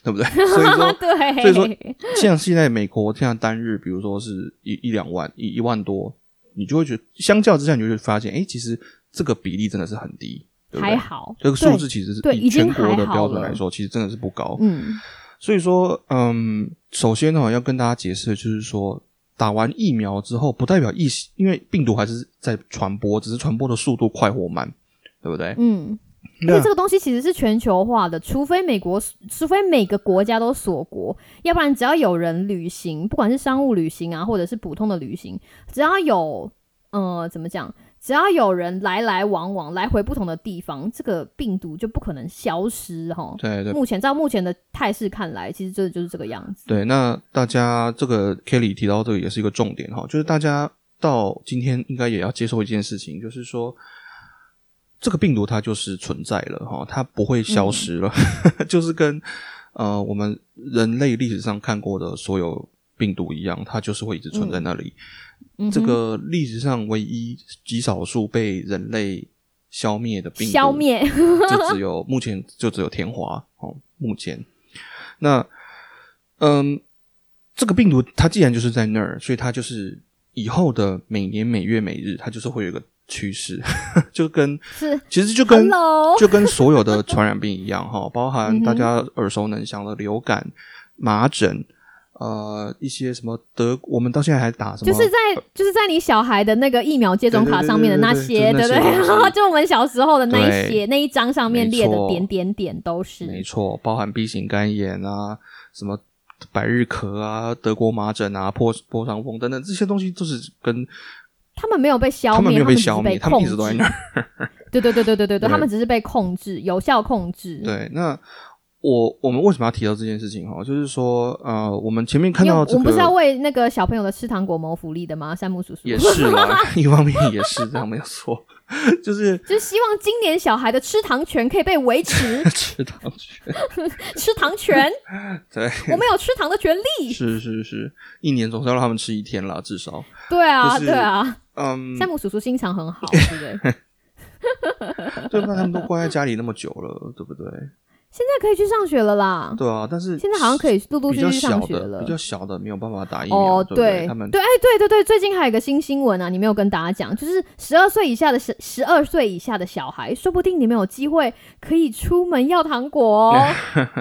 [SPEAKER 2] 对不对？所以说，
[SPEAKER 1] 对，
[SPEAKER 2] 所以说像现在美国现在单日，比如说是一一两万，一一万多，你就会觉得相较之下，你就会发现，哎，其实这个比例真的是很低，对不对
[SPEAKER 1] 还好，
[SPEAKER 2] 这个数字其实是以全国的标准来说，其实真的是不高。
[SPEAKER 1] 嗯，
[SPEAKER 2] 所以说，嗯，首先呢，要跟大家解释的就是说，打完疫苗之后，不代表疫，因为病毒还是在传播，只是传播的速度快或慢，对不对？
[SPEAKER 1] 嗯，而
[SPEAKER 2] 那
[SPEAKER 1] 且这个东西其实是全球化的，除非美国，除非每个国家都锁国，要不然只要有人旅行，不管是商务旅行啊，或者是普通的旅行，只要有呃怎么讲，只要有人来来往往，来回不同的地方，这个病毒就不可能消失哈。
[SPEAKER 2] 对对
[SPEAKER 1] 目前照目前的态势看来，其实这就是这个样子。
[SPEAKER 2] 对，那大家这个 Kelly 提到这个也是一个重点哈，就是大家到今天应该也要接受一件事情，就是说。这个病毒它就是存在了哈，它不会消失了，就是跟呃我们人类历史上看过的所有病毒一样，它就是会一直存在那里。
[SPEAKER 1] 嗯哼
[SPEAKER 2] 这个历史上唯一极少数被人类消灭的病毒，
[SPEAKER 1] 消灭，
[SPEAKER 2] 就只有目前就只有天花哦。目前，那嗯，这个病毒它既然就是在那儿，所以它就是以后的每年每月每日，它就是会有一个趋势，就跟
[SPEAKER 1] 是
[SPEAKER 2] 其实就跟就跟所有的传染病一样哈，包含大家耳熟能详的流感、麻疹。呃，一些什么德，我们到现在还打什么？
[SPEAKER 1] 就是在就是在你小孩的那个疫苗接种卡上面的那些，
[SPEAKER 2] 对
[SPEAKER 1] 不对？
[SPEAKER 2] 就
[SPEAKER 1] 我们小时候的那一些那一张上面列的点点点都是。
[SPEAKER 2] 没错，包含 B 型肝炎啊，什么百日咳啊、德国麻疹啊、破破伤风等等这些东西，都是跟
[SPEAKER 1] 他们没有被消灭，
[SPEAKER 2] 他们没有
[SPEAKER 1] 被
[SPEAKER 2] 被消灭，他们。一直都在那儿。
[SPEAKER 1] 对对对对对对对，
[SPEAKER 2] 对
[SPEAKER 1] 他们只是被控制，有效控制。
[SPEAKER 2] 对，那我我们为什么要提到这件事情哈？就是说，呃，我们前面看到这个
[SPEAKER 1] 我们不是要为那个小朋友的吃糖果谋福利的吗？山姆叔叔
[SPEAKER 2] 也是啦，一方面也是这样，没有错，就是
[SPEAKER 1] 就是希望今年小孩的吃糖权可以被维持，
[SPEAKER 2] 吃糖权，
[SPEAKER 1] 吃糖权，
[SPEAKER 2] 对，
[SPEAKER 1] 我们有吃糖的权利。
[SPEAKER 2] 是是是，一年总是要让他们吃一天啦，至少，
[SPEAKER 1] 对啊，
[SPEAKER 2] 就是
[SPEAKER 1] 对啊，
[SPEAKER 2] 嗯，
[SPEAKER 1] 山姆叔叔心肠很好，对不对？
[SPEAKER 2] 对，那他们都关在家里那么久了，对不对？
[SPEAKER 1] 现在可以去上学了啦。
[SPEAKER 2] 对啊，但是
[SPEAKER 1] 现在好像可以陆陆续续上学了
[SPEAKER 2] 比。较小的没有办法打疫苗，
[SPEAKER 1] 哦，
[SPEAKER 2] 对对？他们
[SPEAKER 1] 对，哎，对对对，最近还有一个新新闻啊，你没有跟大家讲，就是十二岁以下的十十二岁以下的小孩，说不定你们有机会可以出门要糖果哦。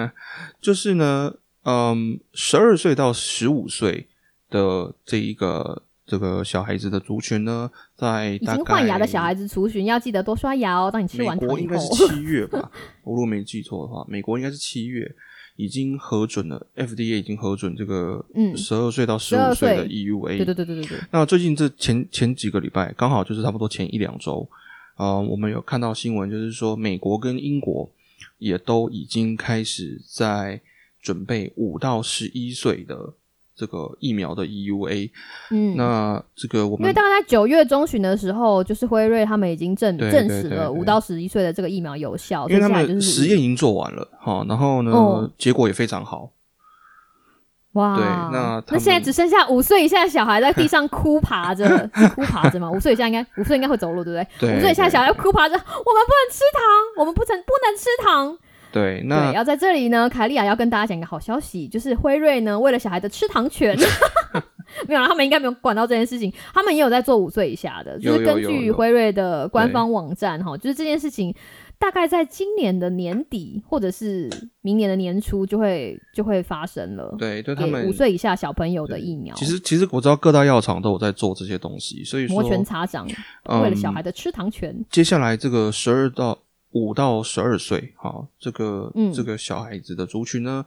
[SPEAKER 2] 就是呢，嗯，十二岁到十五岁的这一个这个小孩子的族群呢，在
[SPEAKER 1] 已
[SPEAKER 2] 大概
[SPEAKER 1] 经换牙的小孩子族群要记得多刷牙哦，当你吃
[SPEAKER 2] 美
[SPEAKER 1] 完糖以
[SPEAKER 2] 国应该是
[SPEAKER 1] 后。
[SPEAKER 2] 七月 吧，我如果没记错的话，美国应该是七月已经核准了，FDA 已经核准这个
[SPEAKER 1] 嗯
[SPEAKER 2] 十二岁到十五
[SPEAKER 1] 12
[SPEAKER 2] 岁的 EUA，
[SPEAKER 1] 对对对对对对，
[SPEAKER 2] 那最近这前前几个礼拜，刚好就是差不多前一两周，呃，我们有看到新闻，就是说美国跟英国也都已经开始在准备五到十一岁的这个疫苗的 EUA。
[SPEAKER 1] 嗯，
[SPEAKER 2] 那这个我们
[SPEAKER 1] 因为大概在九月中旬的时候，就是辉瑞他们已经证
[SPEAKER 2] 对
[SPEAKER 1] 证实了五到十一岁的这个疫苗有效，
[SPEAKER 2] 因为他们实验已经做完了，哈，然后呢，
[SPEAKER 1] 哦
[SPEAKER 2] 结果也非常好。
[SPEAKER 1] 哇，
[SPEAKER 2] 对那那
[SPEAKER 1] 现在只剩下五岁以下的小孩在地上哭爬着，是哭爬着嘛？五岁以下应该五岁应该会走路，对不对？
[SPEAKER 2] 对
[SPEAKER 1] 五岁以下的小孩哭爬着，我们不能吃糖，我们不能不能吃糖。
[SPEAKER 2] 对，
[SPEAKER 1] 对，
[SPEAKER 2] 那
[SPEAKER 1] 要在这里呢，凯莉亚要跟大家讲一个好消息，就是辉瑞呢为了小孩的吃糖权。没有啦，他们应该没有管到这件事情，他们也有在做五岁以下的，就是根据辉瑞的官方网站哈，就是这件事情大概在今年的年底或者是明年的年初就会就会发生了。
[SPEAKER 2] 对，对他
[SPEAKER 1] 给
[SPEAKER 2] 们
[SPEAKER 1] 五岁以下小朋友的疫苗，
[SPEAKER 2] 其实其实我知道各大药厂都有在做这些东西，所以说
[SPEAKER 1] 摩拳擦掌，
[SPEAKER 2] 嗯
[SPEAKER 1] 为了小孩的吃糖权。
[SPEAKER 2] 接下来这个十二到五到十二岁，哈，这个、
[SPEAKER 1] 嗯
[SPEAKER 2] 这个小孩子的族群呢，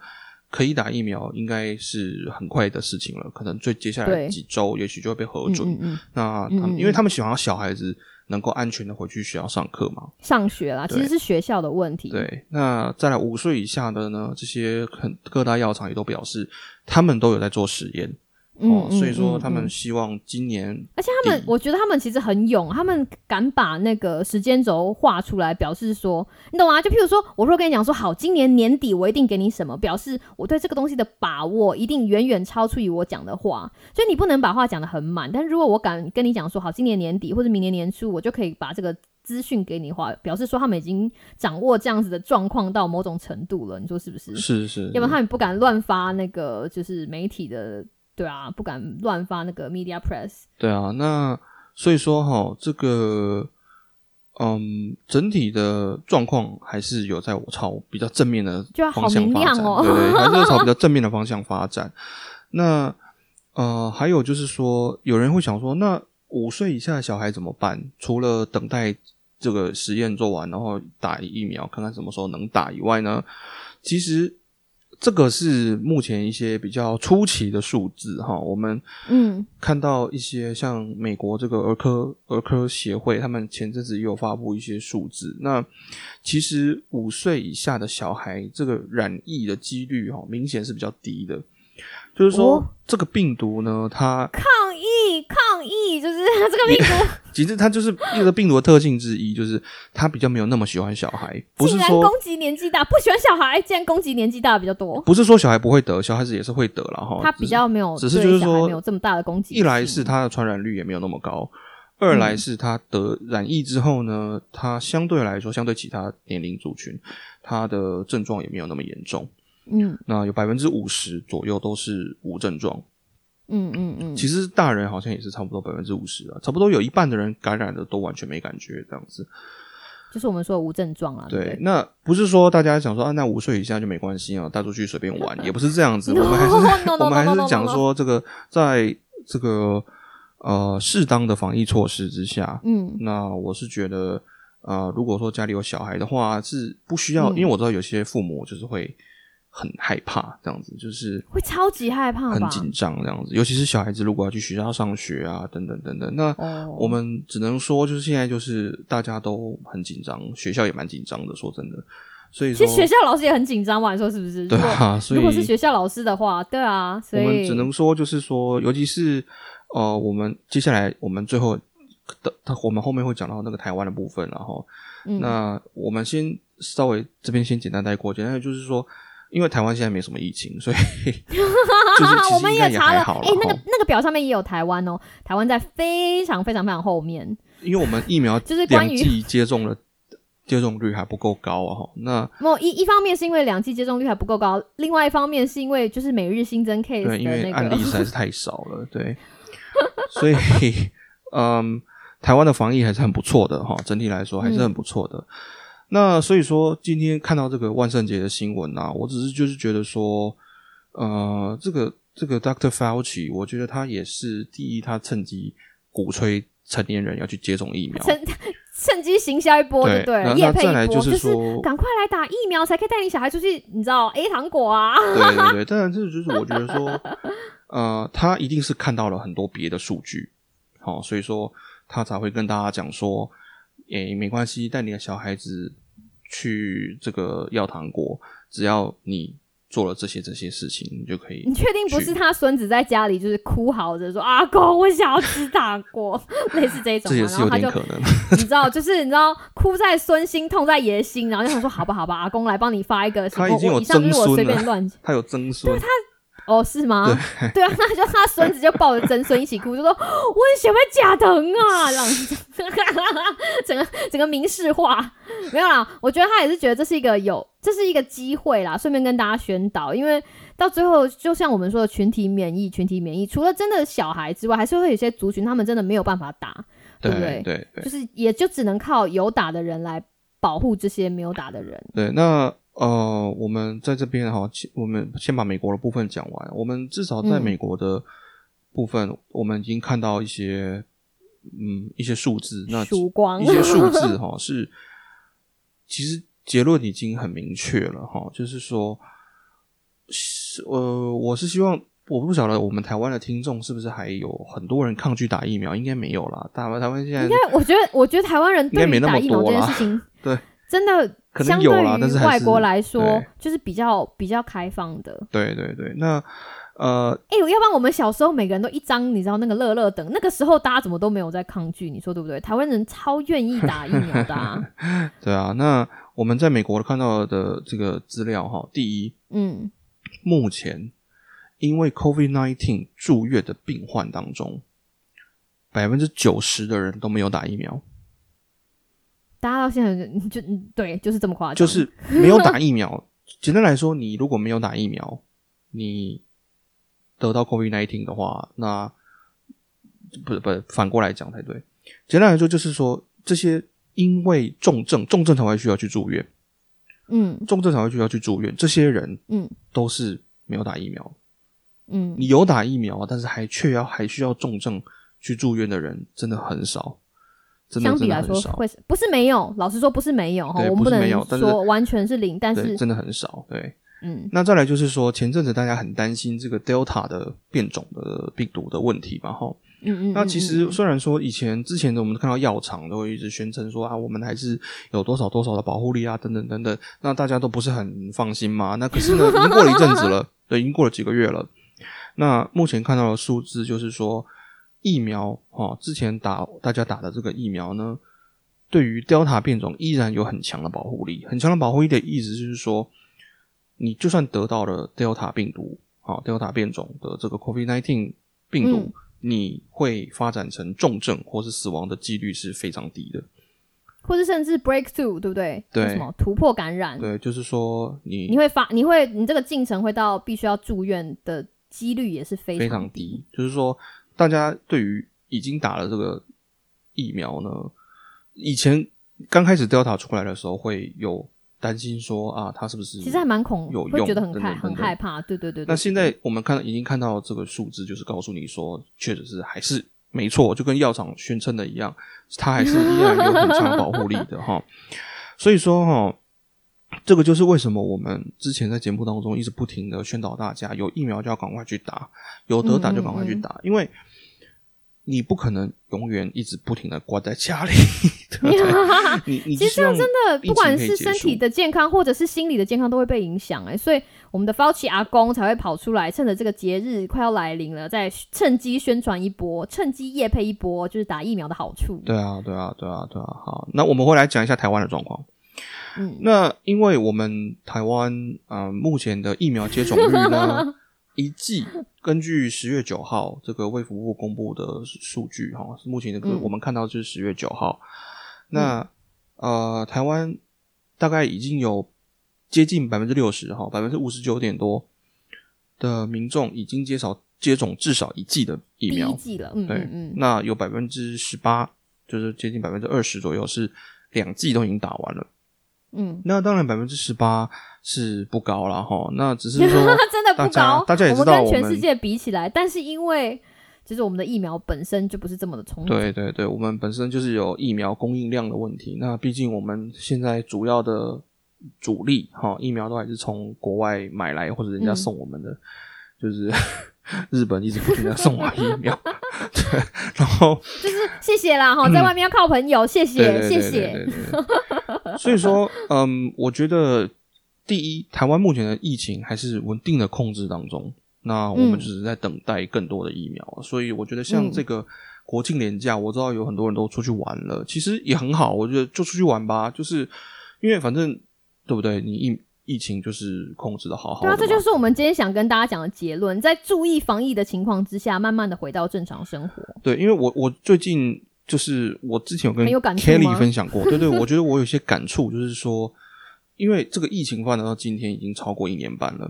[SPEAKER 2] 可以打疫苗，应该是很快的事情了。可能最接下来几周，也许就会被核
[SPEAKER 1] 嗯
[SPEAKER 2] 准。
[SPEAKER 1] 嗯嗯，
[SPEAKER 2] 那他们，因为他们想要小孩子能够安全的回去学校上课嘛。
[SPEAKER 1] 上学啦，其实是学校的问题。
[SPEAKER 2] 对，那再来五岁以下的呢，这些很各大药厂也都表示，他们都有在做实验。
[SPEAKER 1] 嗯，
[SPEAKER 2] 哦，
[SPEAKER 1] 嗯
[SPEAKER 2] 所以说
[SPEAKER 1] 嗯
[SPEAKER 2] 他们
[SPEAKER 1] 嗯
[SPEAKER 2] 希望今年
[SPEAKER 1] 而且他们，我觉得他们其实很勇，他们敢把那个时间轴画出来，表示说，你懂吗？就譬如说，我如果跟你讲说，好，今年年底我一定给你什么，表示我对这个东西的把握一定远远超出于我讲的话，所以你不能把话讲得很满。但是如果我敢跟你讲说，好，今年年底或者明年年初，我就可以把这个资讯给你的话，表示说他们已经掌握这样子的状况到某种程度了，你说是不是？
[SPEAKER 2] 是是，
[SPEAKER 1] 要不然他们不敢乱发那个就是媒体的，对啊，不敢乱发那个 media press。
[SPEAKER 2] 对啊，那所以说哈，这个嗯，整体的状况还是有在我朝比较正面的
[SPEAKER 1] 就要好
[SPEAKER 2] 方向发展，
[SPEAKER 1] 哦
[SPEAKER 2] 对对，还是朝比较 正面的方向发展。那呃，还有就是说，有人会想说，那五岁以下的小孩怎么办？除了等待这个实验做完，然后打疫苗，看看什么时候能打以外呢？其实这个是目前一些比较初期的数字哈。我们
[SPEAKER 1] 嗯
[SPEAKER 2] 看到一些像美国这个儿科儿科协会，他们前阵子也有发布一些数字。那其实五岁以下的小孩，这个染疫的几率哈，明显是比较低的。就是说，
[SPEAKER 1] 哦
[SPEAKER 2] 这个病毒呢，它
[SPEAKER 1] 抗议抗疫，就是这个病毒
[SPEAKER 2] 其实它就是一个病毒的特性之一，就是它比较没有那么喜欢小孩，不是说
[SPEAKER 1] 攻击年纪大，不喜欢小孩，竟然攻击年纪大的比较多。
[SPEAKER 2] 不是说小孩不会得，小孩子也是会得了哈。
[SPEAKER 1] 他比较没有
[SPEAKER 2] 只是就是说
[SPEAKER 1] 没有这么大的攻击性。
[SPEAKER 2] 一来是它的传染率也没有那么高，二来是它得染疫之后呢，它相对来说，相对其他年龄族群，它的症状也没有那么严重。
[SPEAKER 1] 嗯
[SPEAKER 2] 那有百分之五十左右都是无症状，
[SPEAKER 1] 嗯嗯嗯，
[SPEAKER 2] 其实大人好像也是差不多百分之五十啊，差不多有一半的人感染的都完全没感觉这样子。
[SPEAKER 1] 就是我们说无症状啊，对
[SPEAKER 2] 对，那不是说大家想说啊，那五岁以下就没关系啊，带出去随便玩，也不是这样子。我们还是我们还是讲.说这个在这个呃适当的防疫措施之下，
[SPEAKER 1] 嗯
[SPEAKER 2] 那我是觉得呃，如果说家里有小孩的话，是不需要，
[SPEAKER 1] 嗯
[SPEAKER 2] 因为我知道有些父母就是会很害怕这样子，就是
[SPEAKER 1] 会超级害怕？
[SPEAKER 2] 很紧张这样子，尤其是小孩子如果要去学校上学啊，等等等等，那。
[SPEAKER 1] 哦，
[SPEAKER 2] 我们只能说，就是现在就是大家都很紧张，学校也蛮紧张的。说真的，所以说
[SPEAKER 1] 其实学校老师也很紧张嘛，你说是不是？
[SPEAKER 2] 对啊，所以
[SPEAKER 1] 如果是学校老师的话，对啊，所以
[SPEAKER 2] 我们只能说，就是说，尤其是呃，我们接下来我们最后的，他我们后面会讲到那个台湾的部分，然后、
[SPEAKER 1] 嗯
[SPEAKER 2] 那我们先稍微这边先简单带过，简单的就是说，因为台湾现在没什么疫情，所以
[SPEAKER 1] 我们
[SPEAKER 2] 也
[SPEAKER 1] 查了，哎、那个那个表上面也有台湾哦，台湾在非常非常非常后面，
[SPEAKER 2] 因为我们疫苗
[SPEAKER 1] 就是关于
[SPEAKER 2] 两剂接种了。接种率还不够高啊！哈，那
[SPEAKER 1] 某一一方面是因为两剂接种率还不够高，另外一方面是因为就是每日新增 case
[SPEAKER 2] 对，因为案例
[SPEAKER 1] 个，
[SPEAKER 2] 实在是太少了，对，所以嗯，台湾的防疫还是很不错的哈，整体来说还是很不错的。那所以说，今天看到这个万圣节的新闻啊，我只是就是觉得说，呃，这个这个 Doctor Fauci，我觉得他也是第一，他趁机鼓吹成年人要去接种疫苗，
[SPEAKER 1] 趁 趁机行销一波就
[SPEAKER 2] 对
[SPEAKER 1] 对了，
[SPEAKER 2] 那
[SPEAKER 1] 夜配
[SPEAKER 2] 那再来
[SPEAKER 1] 一波，
[SPEAKER 2] 就是说
[SPEAKER 1] 赶快来打疫苗才可以带你小孩出去，你知道 A 糖果啊，
[SPEAKER 2] 对对对，当然这就是我觉得说，呃，他一定是看到了很多别的数据，好、所以说他才会跟大家讲说，诶，没关系，带你的小孩子去这个药糖果，只要你做了这些这些事情，你就可以
[SPEAKER 1] 你。确定不是他孙子在家里就是哭嚎着说阿公我想要吃糖果，类似这种吗？
[SPEAKER 2] 这也是有点可能，
[SPEAKER 1] 你知道，就是你知道，哭在孙心，痛在爷心，然后就想说，好吧，好吧，阿公来帮你发一个什么，
[SPEAKER 2] 他已经有曾孙了
[SPEAKER 1] 便乱讲。
[SPEAKER 2] 他有曾孙，
[SPEAKER 1] 哦，是吗？对啊，那就他孙子就抱着曾孙一起哭，就说我很喜欢假疼啊，整个整个明示化没有啦。我觉得他也是觉得这是一个有，这是一个机会啦，顺便跟大家宣导，因为到最后，就像我们说的群体免疫，群体免疫，除了真的小孩之外，还是会有些族群他们真的没有办法打，对不
[SPEAKER 2] 对
[SPEAKER 1] 对？
[SPEAKER 2] 对对
[SPEAKER 1] 就是也就只能靠有打的人来保护这些没有打的人。
[SPEAKER 2] 对，那呃，我们在这边哈，我们先把美国的部分讲完。我们至少在
[SPEAKER 1] 嗯
[SPEAKER 2] 美国的部分，我们已经看到一些嗯一些数字，那
[SPEAKER 1] 光
[SPEAKER 2] 一些数 字哈是，其实结论已经很明确了哈，就是说，是呃，我是希望。我不晓得我们台湾的听众是不是还有很多人抗拒打疫苗？应该没有啦。台湾台湾现在
[SPEAKER 1] 应该，我觉得，我觉得台湾人
[SPEAKER 2] 应该没那么
[SPEAKER 1] 打疫苗这件
[SPEAKER 2] 多
[SPEAKER 1] 情，
[SPEAKER 2] 对，
[SPEAKER 1] 真的
[SPEAKER 2] 可能
[SPEAKER 1] 相
[SPEAKER 2] 有啦
[SPEAKER 1] 对
[SPEAKER 2] 但是
[SPEAKER 1] 外国来说，就是比较比较开放的。
[SPEAKER 2] 对对对，那呃，
[SPEAKER 1] 哎、要不然我们小时候每个人都一张，你知道那个乐乐等，那个时候大家怎么都没有在抗拒，你说对不对？台湾人超愿意打疫苗的、啊，
[SPEAKER 2] 对啊，那我们在美国看到的这个资料哈，第一，
[SPEAKER 1] 嗯，
[SPEAKER 2] 目前因为 COVID-19 住院的病患当中，百分之九十的人都没有打疫苗。
[SPEAKER 1] 大家到现在就就嗯对，就是这么夸张，
[SPEAKER 2] 就是没有打疫苗。简单来说，你如果没有打疫苗，你得到 COVID-19 的话，那不是不是反过来讲才对。简单来说，就是说这些因为重症，重症才会需要去住院，
[SPEAKER 1] 嗯
[SPEAKER 2] 重症才会需要去住院，这些人
[SPEAKER 1] 嗯
[SPEAKER 2] 都是没有打疫苗。
[SPEAKER 1] 嗯，
[SPEAKER 2] 你有打疫苗，但是还却要还需要重症去住院的人，真的很少，
[SPEAKER 1] 相比来说会是不是没有？老实说不是没有哈，我们
[SPEAKER 2] 不是没有但是
[SPEAKER 1] 说完全是零，但，是
[SPEAKER 2] 真的很少，对。
[SPEAKER 1] 嗯
[SPEAKER 2] 那再来就是说，前阵子大家很担心这个 Delta 的变种的病毒的问题嘛，哈。
[SPEAKER 1] 嗯嗯，
[SPEAKER 2] 那其
[SPEAKER 1] 嗯
[SPEAKER 2] 实虽然说以前之前的我们看到药厂都会一直宣称说啊，我们还是有多少多少的保护力啊，等等等等，那大家都不是很放心嘛。那可是呢，已经过了一阵子了，对，已经过了几个月了。那目前看到的数字就是说，疫苗哦，之前打大家打的这个疫苗呢，对于 Delta 变种依然有很强的保护力。很强的保护力的意思就是说，你就算得到了 Delta 病毒，啊、d e l t a 变种的这个 COVID-19 病毒，
[SPEAKER 1] 嗯
[SPEAKER 2] 你会发展成重症或是死亡的几率是非常低的。
[SPEAKER 1] 或者甚至 breakthrough，对不对？
[SPEAKER 2] 对
[SPEAKER 1] 什么突破感染？
[SPEAKER 2] 对，就是说你
[SPEAKER 1] 你会发，你会，你这个进程会到必须要住院的几率也是非
[SPEAKER 2] 非常低。就是说，大家对于已经打了这个疫苗呢，以前刚开始 Delta 出来的时候，会有担心说啊，它是不是
[SPEAKER 1] 其实还蛮恐，
[SPEAKER 2] 有用
[SPEAKER 1] 会觉得很害很害怕。对对对对。
[SPEAKER 2] 那现在我们看已经看到这个数字，就是告诉你说，确实是还是没错，就跟药厂宣称的一样，它还是依然有很强保护力的哈。所以说哈，这个就是为什么我们之前在节目当中一直不停的宣导大家，有疫苗就要赶快去打，有得打就赶快去打，因为你不可能永远一直不停的关在家里，对不对？你 你
[SPEAKER 1] 其实这样真的，不管是身体的健康或者是心理的健康都会被影响哎、所以我们的 Fauci 阿公才会跑出来，趁着这个节日快要来临了，再趁机宣传一波，趁机夜配一波，就是打疫苗的好处。
[SPEAKER 2] 对啊，对啊，对啊，对啊。好，那我们会来讲一下台湾的状况。
[SPEAKER 1] 嗯，
[SPEAKER 2] 那因为我们台湾呃目前的疫苗接种率呢，一剂根据十月九号这个卫福部公布的数据哈，是目前这个
[SPEAKER 1] 嗯。
[SPEAKER 2] 我们看到就是十月九号，那呃台湾大概已经有接近百分之六十哈，百分之五十九点多的民众已经接少接种至少一剂的疫苗。
[SPEAKER 1] 一，季了，嗯
[SPEAKER 2] 对那有百分之十八，就是接近百分之二十左右是两剂都已经打完了。
[SPEAKER 1] 嗯，
[SPEAKER 2] 那当然百分之十八是不高了哈，那只是说
[SPEAKER 1] 真的不高，
[SPEAKER 2] 大家也
[SPEAKER 1] 我们
[SPEAKER 2] 知道我们
[SPEAKER 1] 跟全世界比起来，但是因为就是我们的疫苗本身就不是这么的充足，
[SPEAKER 2] 对对对，我们本身就是有疫苗供应量的问题。那毕竟我们现在主要的主力哈疫苗都还是从国外买来或者人家
[SPEAKER 1] 嗯。
[SPEAKER 2] 送我们的，就是 日本一直不停的送我疫苗，对，然后
[SPEAKER 1] 就是谢谢啦哈，在外面要靠朋友，谢谢谢谢，
[SPEAKER 2] 对对对 所以说，嗯，我觉得第一，台湾目前的疫情还是稳定的控制当中。那我们
[SPEAKER 1] 嗯
[SPEAKER 2] 只是在等待更多的疫苗，所以我觉得像
[SPEAKER 1] 嗯
[SPEAKER 2] 这个国庆连假，我知道有很多人都出去玩了，其实也很好，我觉得就出去玩吧，就是因为反正对不对？你疫疫情就是控制的好好的，
[SPEAKER 1] 对啊，这就是我们今天想跟大家讲的结论，在注意防疫的情况之下，慢慢的回到正常生活。
[SPEAKER 2] 对，因为我我最近就是我之前有跟 Kelly 分享过，对对，我觉得我有些感触，就是说，因为这个疫情发展到今天已经超过一年半了，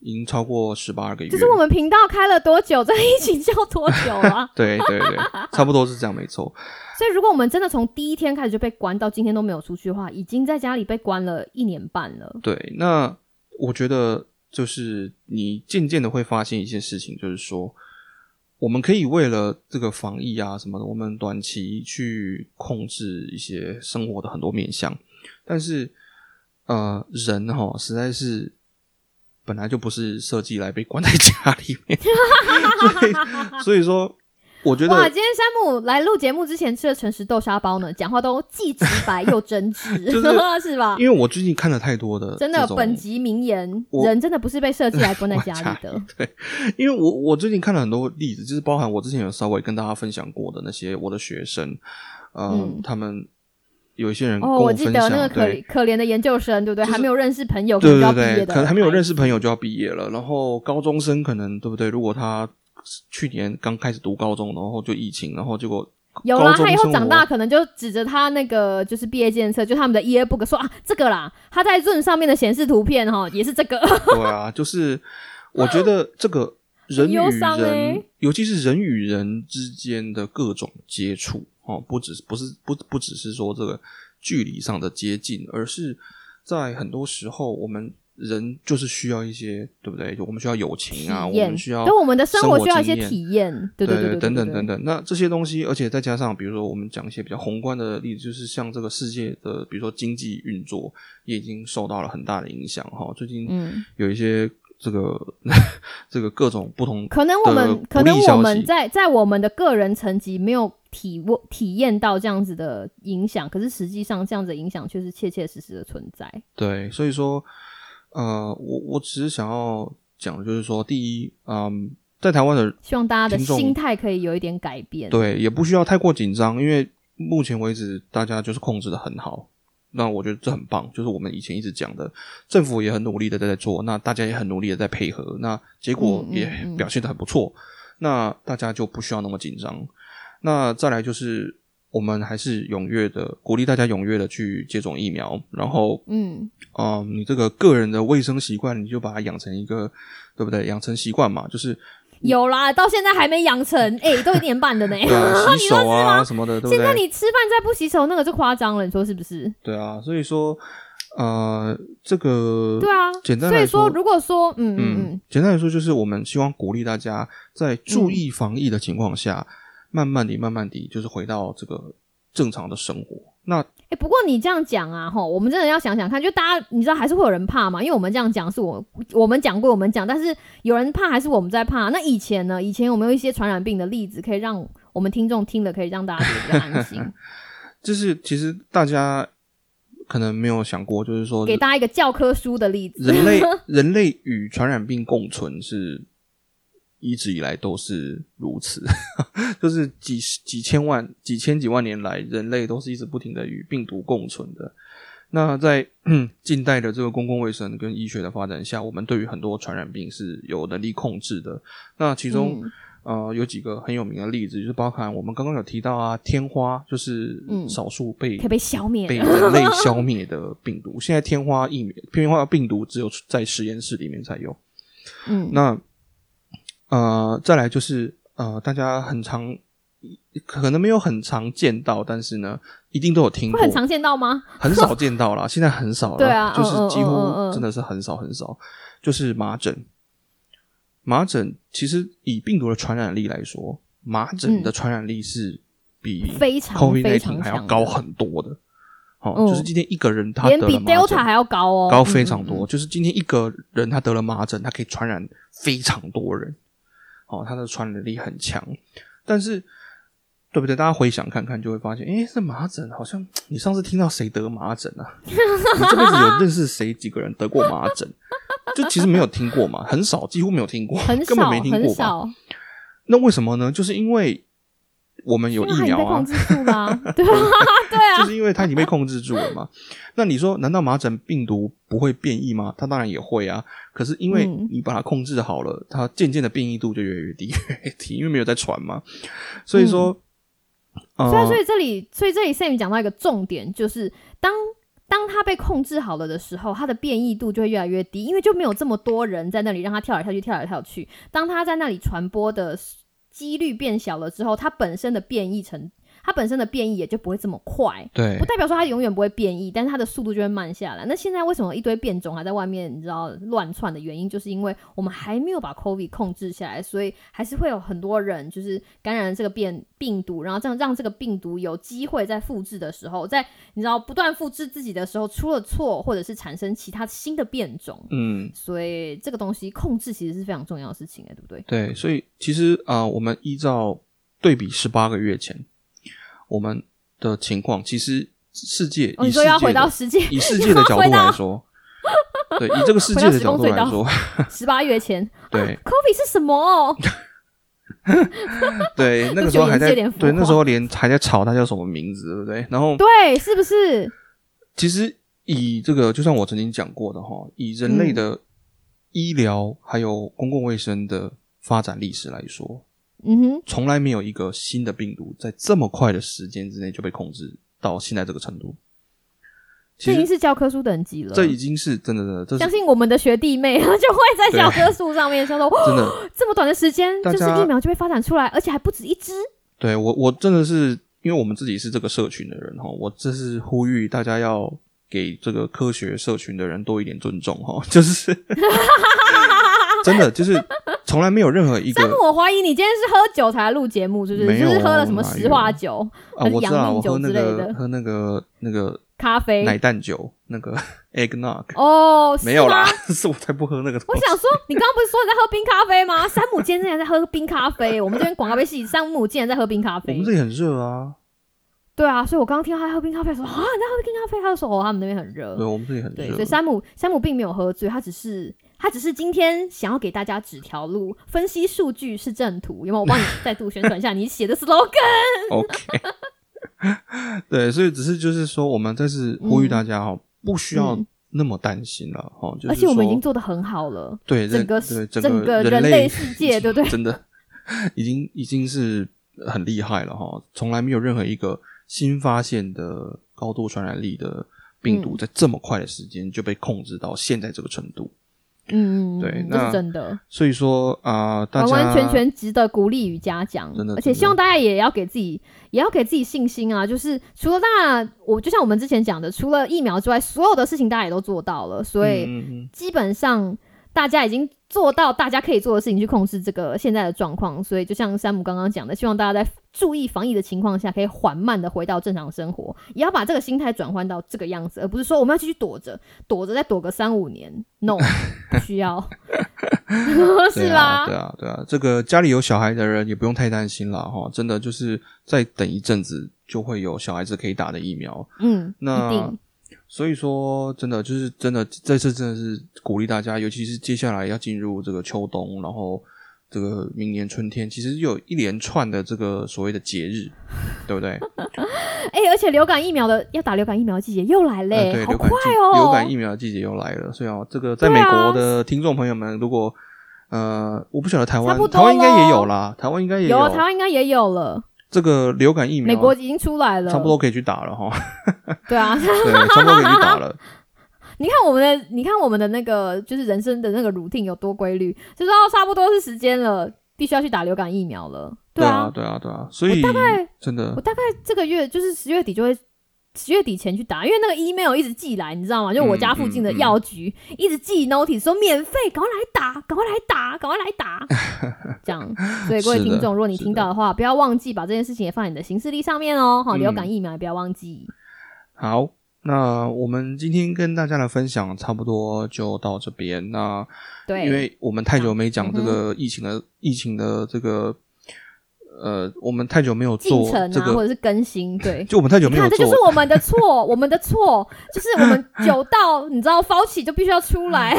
[SPEAKER 2] 已经超过十八个月，
[SPEAKER 1] 就是我们频道开了多久，这疫情叫多久啊？
[SPEAKER 2] 对对对，差不多是这样，没错。
[SPEAKER 1] 所以如果我们真的从第一天开始就被关到今天都没有出去的话，已经在家里被关了一年半了。
[SPEAKER 2] 对，那我觉得就是你渐渐的会发现一些事情，就是说，我们可以为了这个防疫啊什么的，我们短期去控制一些生活的很多面向，但是呃，人哈实在是本来就不是设计来被关在家里面，所以所以说，我觉得哇，
[SPEAKER 1] 今天山姆来录节目之前吃的诚实豆沙包呢，讲话都既直白又真挚，
[SPEAKER 2] 就是
[SPEAKER 1] 是吧？
[SPEAKER 2] 因为我最近看了太多的
[SPEAKER 1] 真的本集名言，人真的不是被设计来关在家里的。
[SPEAKER 2] 对，因为我我最近看了很多例子，就是包含我之前有稍微跟大家分享过的那些我的学生，呃，
[SPEAKER 1] 嗯
[SPEAKER 2] 他们有一些人跟
[SPEAKER 1] 哦，我记，得那个可可怜的研究生，对不对？
[SPEAKER 2] 就是
[SPEAKER 1] 还没有认识朋友，就要
[SPEAKER 2] 对对，
[SPEAKER 1] 毕业的，
[SPEAKER 2] 可能还没有认识朋友就要毕业了，然后高中生可能对不对？如果他去年刚开始读高中，然后就疫情，然后结果
[SPEAKER 1] 有啦，他以后长大可能就指着他那个就是毕业监测，就他们的 yearbook 说啊这个啦，他在 Zoom 上面的显示图片哈也是这个，
[SPEAKER 2] 对啊，就是我觉得这个人与人，
[SPEAKER 1] 欸
[SPEAKER 2] 尤其是人与人之间的各种接触哦，不只是不是不不只是说这个距离上的接近，而是在很多时候我们。人就是需要一些，对不对？就我们需要友情啊，我们需要
[SPEAKER 1] 对我们的生活需要一些体验，对对对，
[SPEAKER 2] 等等等
[SPEAKER 1] 等，
[SPEAKER 2] 等。那这些东西，而且再加上，比如说我们讲一些比较宏观的例子，就是像这个世界的，比如说经济运作，也已经受到了很大的影响哈。最近
[SPEAKER 1] 嗯，
[SPEAKER 2] 有一些这个 这个各种不同
[SPEAKER 1] 可能我们可能我们在在我们的个人层级没有体悟体验到这样子的影响，可是实际上这样子的影响却是切切实实的存在。
[SPEAKER 2] 对，所以说，呃，我我只是想要讲的就是说，第一，嗯，在台湾的
[SPEAKER 1] 希望大家的心态可以有一点改变。
[SPEAKER 2] 对，也不需要太过紧张，因为目前为止大家就是控制的很好。那我觉得这很棒，就是我们以前一直讲的，政府也很努力的在做，那大家也很努力的在配合，那结果也表现的很不错，那大家就不需要那么紧张。那再来就是我们还是踊跃的鼓励大家踊跃的去接种疫苗，然后
[SPEAKER 1] 嗯，
[SPEAKER 2] 啊，你这个个人的卫生习惯，你就把它养成一个，对不对？养成习惯嘛，就是
[SPEAKER 1] 有啦，到现在还没养成，哎、都一年半了呢。
[SPEAKER 2] 对啊，洗手啊？什么的，对不对？
[SPEAKER 1] 现在你吃饭再不洗手，那个就夸张了，你说是不是？
[SPEAKER 2] 对啊，所以说，呃，这个
[SPEAKER 1] 对啊，
[SPEAKER 2] 简单来
[SPEAKER 1] 所以说，如果说，嗯嗯
[SPEAKER 2] 嗯
[SPEAKER 1] 嗯，，
[SPEAKER 2] 简单来说，就是我们希望鼓励大家在注意防疫的情况下，慢慢地、慢慢地，就是回到这个正常的生活。那
[SPEAKER 1] 哎、不过你这样讲啊，吼，我们真的要想想看，就大家你知道还是会有人怕嘛，因为我们这样讲是我我们讲过，我们讲，但是有人怕还是我们在怕。那以前呢？以前有没有一些传染病的例子，可以让我们听众听了，可以让大家觉得比较安心，
[SPEAKER 2] 就是其实大家可能没有想过，就是说
[SPEAKER 1] 给大家一个教科书的例子。
[SPEAKER 2] 人类 人类与传染病共存是一直以来都是如此，就是几十几千万、几千几万年来，人类都是一直不停的与病毒共存的。那在 近代的这个公共卫生跟医学的发展下，我们对于很多传染病是有能力控制的。那其中、
[SPEAKER 1] 嗯
[SPEAKER 2] 呃有几个很有名的例子，就是包含我们刚刚有提到啊，天花就是
[SPEAKER 1] 嗯
[SPEAKER 2] 少数被、
[SPEAKER 1] 被消灭
[SPEAKER 2] 被
[SPEAKER 1] 的。
[SPEAKER 2] 人类消灭的病毒。现在天花疫苗、天花病毒只有在实验室里面才有。
[SPEAKER 1] 嗯，
[SPEAKER 2] 那呃，再来就是呃，大家很常可能没有很常见到，但是呢，一定都有听过，
[SPEAKER 1] 会很常见到吗？
[SPEAKER 2] 很少见到啦，现在很少了，
[SPEAKER 1] 对啊
[SPEAKER 2] 就是几乎真的是很少很少，就是麻疹。麻疹其实以病毒的传染力来说，麻疹的传染力是比
[SPEAKER 1] 嗯非常
[SPEAKER 2] COVID
[SPEAKER 1] 非
[SPEAKER 2] nineteen
[SPEAKER 1] 常
[SPEAKER 2] 还要高很多的。哦，
[SPEAKER 1] 嗯
[SPEAKER 2] 就是今天一个人他
[SPEAKER 1] 连比
[SPEAKER 2] 得了麻疹
[SPEAKER 1] Delta 还要高哦，
[SPEAKER 2] 高非常多。就是今天一个人他得了麻疹，他可以传染非常多人，哦，他的传染力很强。但是，对不对？大家回想看看，就会发现，诶，这麻疹好像你上次听到谁得麻疹啊？你这辈子有认识谁几个人得过麻疹？就其实没有听过嘛，很少，几乎没有听过，根本
[SPEAKER 1] 少
[SPEAKER 2] 没听过吧？那为什么呢？就是因为我们有疫苗啊
[SPEAKER 1] 被控，制住啦，对啊，对啊，
[SPEAKER 2] 就是因为它已经被控制住了嘛。那你说，难道麻疹病毒不会变异吗？它当然也会啊。可是因为
[SPEAKER 1] 嗯
[SPEAKER 2] 你把它控制好了，它渐渐的变异度就越来越低，越来越低，因为没有在传嘛。所以说，
[SPEAKER 1] 嗯所以，
[SPEAKER 2] 呃
[SPEAKER 1] 所以这里，所以这里 Sam 讲到一个重点，就是当当它被控制好了的时候，它的变异度就会越来越低，因为就没有这么多人在那里让它跳来跳去、跳来跳去。当它在那里传播的几率变小了之后，它本身的变异程，它本身的变异也就不会这么快。
[SPEAKER 2] 对
[SPEAKER 1] 不代表说它永远不会变异，但是它的速度就会慢下来。那现在为什么一堆变种还在外面，你知道乱窜的原因，就是因为我们还没有把 COVID 控制下来，所以还是会有很多人就是感染这个变病毒，然后这样让这个病毒有机会在复制的时候，在你知道不断复制自己的时候出了错，或者是产生其他新的变种。
[SPEAKER 2] 嗯，
[SPEAKER 1] 所以这个东西控制其实是非常重要的事情，哎，对不对？
[SPEAKER 2] 对，所以其实啊、呃我们依照对比十八个月前我们的情况，其实世界、
[SPEAKER 1] 哦，
[SPEAKER 2] 以世界
[SPEAKER 1] 你说要回到世界，
[SPEAKER 2] 以世界的角度来说，对，以这个世界的角度来说，
[SPEAKER 1] 十八月前
[SPEAKER 2] 对。
[SPEAKER 1] ，COVID 是什么？
[SPEAKER 2] 对，那个时候还在对，那时候连还在吵他叫什么名字，对不对？然后
[SPEAKER 1] 对，是不是？
[SPEAKER 2] 其实以这个，就像我曾经讲过的哈，以人类的医疗还有公共卫生的发展历史来说，
[SPEAKER 1] 嗯哼，
[SPEAKER 2] 从来没有一个新的病毒在这么快的时间之内就被控制到现在这个程度。
[SPEAKER 1] 这已经是教科书等级了。
[SPEAKER 2] 这已经是真的，真的，
[SPEAKER 1] 相信我们的学弟妹就会在教科书上面说说，哇
[SPEAKER 2] 真的。
[SPEAKER 1] 这么短的时间，就是疫苗就被发展出来，而且还不止一支。
[SPEAKER 2] 对我，我真的是因为我们自己是这个社群的人哈，我这是呼吁大家要给这个科学社群的人多一点尊重哈，就是 真的就是从来没有任何一个
[SPEAKER 1] 山姆，我怀疑你今天是喝酒才来录节目，是不是？
[SPEAKER 2] 没有
[SPEAKER 1] 就是喝了什么石化酒、
[SPEAKER 2] 啊，
[SPEAKER 1] 还是
[SPEAKER 2] 我知道
[SPEAKER 1] 阳明酒
[SPEAKER 2] 我喝那
[SPEAKER 1] 之类的
[SPEAKER 2] 个喝那个那个
[SPEAKER 1] 咖啡？
[SPEAKER 2] 奶蛋酒，那个 eggnog
[SPEAKER 1] 哦，
[SPEAKER 2] 没有啦，是我才不喝那个。
[SPEAKER 1] 我想说，你刚刚不是说你在喝冰咖啡吗？山姆今天竟然在喝冰咖啡，我们这边广告被戏，山姆竟然在喝冰咖啡
[SPEAKER 2] 我们。这里很热啊，
[SPEAKER 1] 对啊，所以我刚刚听到他喝冰咖啡的时候，啊，你在喝冰咖啡？他就说哦，他们那边很热
[SPEAKER 2] 对，。我们这里很
[SPEAKER 1] 对，
[SPEAKER 2] 热
[SPEAKER 1] 所以。山姆山姆并没有喝醉，他只是他只是今天想要给大家指条路，分析数据是正途。有没有？我帮你再度宣传一下你写的 slogan。
[SPEAKER 2] OK，对，所以只是就是说，我们再次呼吁大家哈，不需要
[SPEAKER 1] 嗯
[SPEAKER 2] 那么担心了哈。就是
[SPEAKER 1] 而且我们已经做的很好了，
[SPEAKER 2] 对
[SPEAKER 1] 整个
[SPEAKER 2] 对
[SPEAKER 1] 整
[SPEAKER 2] 整
[SPEAKER 1] 个人
[SPEAKER 2] 人
[SPEAKER 1] 类世界对不对
[SPEAKER 2] 真的已经已经是很厉害了哈，从来没有任何一个新发现的高度传染力的病毒
[SPEAKER 1] 嗯
[SPEAKER 2] 在这么快的时间就被控制到现在这个程度。
[SPEAKER 1] 嗯，
[SPEAKER 2] 对
[SPEAKER 1] 嗯这
[SPEAKER 2] 那
[SPEAKER 1] 是真的，
[SPEAKER 2] 所以说啊、大家
[SPEAKER 1] 完完全全值得鼓励与嘉奖。
[SPEAKER 2] 真的
[SPEAKER 1] 而且希望大家也要给自己，也要给自己信心啊！就是除了当然，我就像我们之前讲的，除了疫苗之外，所有的事情大家也都做到了，所以。基本上大家已经做到大家可以做的事情去控制这个现在的状况，所以就像山姆刚刚讲的，希望大家在注意防疫的情况下，可以缓慢的回到正常生活，也要把这个心态转换到这个样子，而不是说我们要继续躲着，躲着再躲个三五年，no，不 需要，是吧？
[SPEAKER 2] 对啊，对啊，这个家里有小孩的人也不用太担心了哈，真的就是再等一阵子就会有小孩子可以打的疫苗。
[SPEAKER 1] 嗯，
[SPEAKER 2] 那
[SPEAKER 1] 一定，
[SPEAKER 2] 所以说，真的就是真的，这次真的是鼓励大家，尤其是接下来要进入这个秋冬，然后这个明年春天，其实有一连串的这个所谓的节日，对不对？
[SPEAKER 1] 哎、而且流感疫苗的要打流感疫苗的季节又来嘞、
[SPEAKER 2] 呃，对，
[SPEAKER 1] 好
[SPEAKER 2] 流感季
[SPEAKER 1] 快哦！
[SPEAKER 2] 流感疫苗的季节又来了，所以哦，这个在美国的听众朋友们，如果呃，我不晓得台湾台湾应该也有啦，台湾应该也
[SPEAKER 1] 有有台湾应该也有了，
[SPEAKER 2] 这个流感疫苗，
[SPEAKER 1] 美国已经出来了，
[SPEAKER 2] 差不多可以去打了哈，
[SPEAKER 1] 对啊，
[SPEAKER 2] 对，差不多可以去打了。
[SPEAKER 1] 你看我们的，你看我们的那个，就是人生的那个 routine 有多规律，就知道差不多是时间了，必须要去打流感疫苗了。
[SPEAKER 2] 对
[SPEAKER 1] 啊，
[SPEAKER 2] 对啊，对啊，所以大概真的
[SPEAKER 1] 我大概这个月就是十月底就会。十月底前去打，因为那个 email 一直寄来，你知道吗？就我家附近的
[SPEAKER 2] 嗯嗯嗯
[SPEAKER 1] 药局、一直寄 notice 说免费，赶快来打，赶快来打，赶快来打，这样。所以各位听众，如果你听到的话，不要忘记把这件事情也放在你的行事历上面哦。好，
[SPEAKER 2] 嗯
[SPEAKER 1] 流感疫苗也不要忘记。
[SPEAKER 2] 好。那我们今天跟大家的分享差不多就到这边。那
[SPEAKER 1] 对，
[SPEAKER 2] 因为我们太久没讲
[SPEAKER 1] 嗯
[SPEAKER 2] 这个疫情的、疫情的这个，呃，我们太久没有
[SPEAKER 1] 进
[SPEAKER 2] 做
[SPEAKER 1] 程啊，或
[SPEAKER 2] 这个，
[SPEAKER 1] 者是更新，对。
[SPEAKER 2] 就我们太久
[SPEAKER 1] 你看，这
[SPEAKER 2] 没有做，
[SPEAKER 1] 就是我们的错，我们的错，就是我们 久到你知道 f a u c 就必须要出来，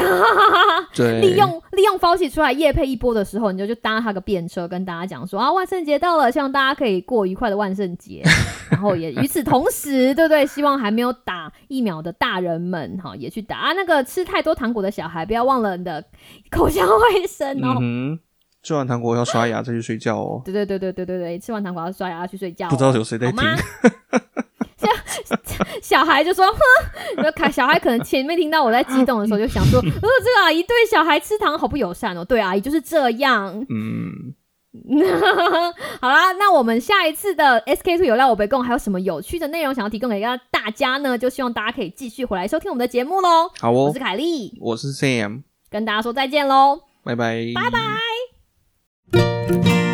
[SPEAKER 2] 对
[SPEAKER 1] 利用利用 f a u c 出来夜配一波的时候，你就就搭他个便车，跟大家讲说啊，万圣节到了，希望大家可以过愉快的万圣节。然后也与此同时，对不对？希望还没有打疫苗的大人们哈，也去打啊。那个吃太多糖果的小孩，不要忘了你的口腔卫生哦。
[SPEAKER 2] 吃完糖果要刷牙再去睡觉哦。
[SPEAKER 1] 对对对对对对对，吃完糖果要刷牙去睡觉哦、
[SPEAKER 2] 不知道有谁在听？
[SPEAKER 1] 小孩就说：“哼，那看小孩可能前面听到我在激动的时候，就想说，呃，这个阿姨对小孩吃糖好不友善哦。对，阿姨就是这样。
[SPEAKER 2] 嗯，
[SPEAKER 1] 好啦，那我们下一次的 SK Two 有料我被供还有什么有趣的内容想要提供给大家呢？就希望大家可以继续回来收听我们的节目喽。
[SPEAKER 2] 好哦
[SPEAKER 1] 我是，凯莉，
[SPEAKER 2] 我是 Sam，
[SPEAKER 1] 跟大家说再见喽。
[SPEAKER 2] 拜拜，
[SPEAKER 1] 拜拜。Música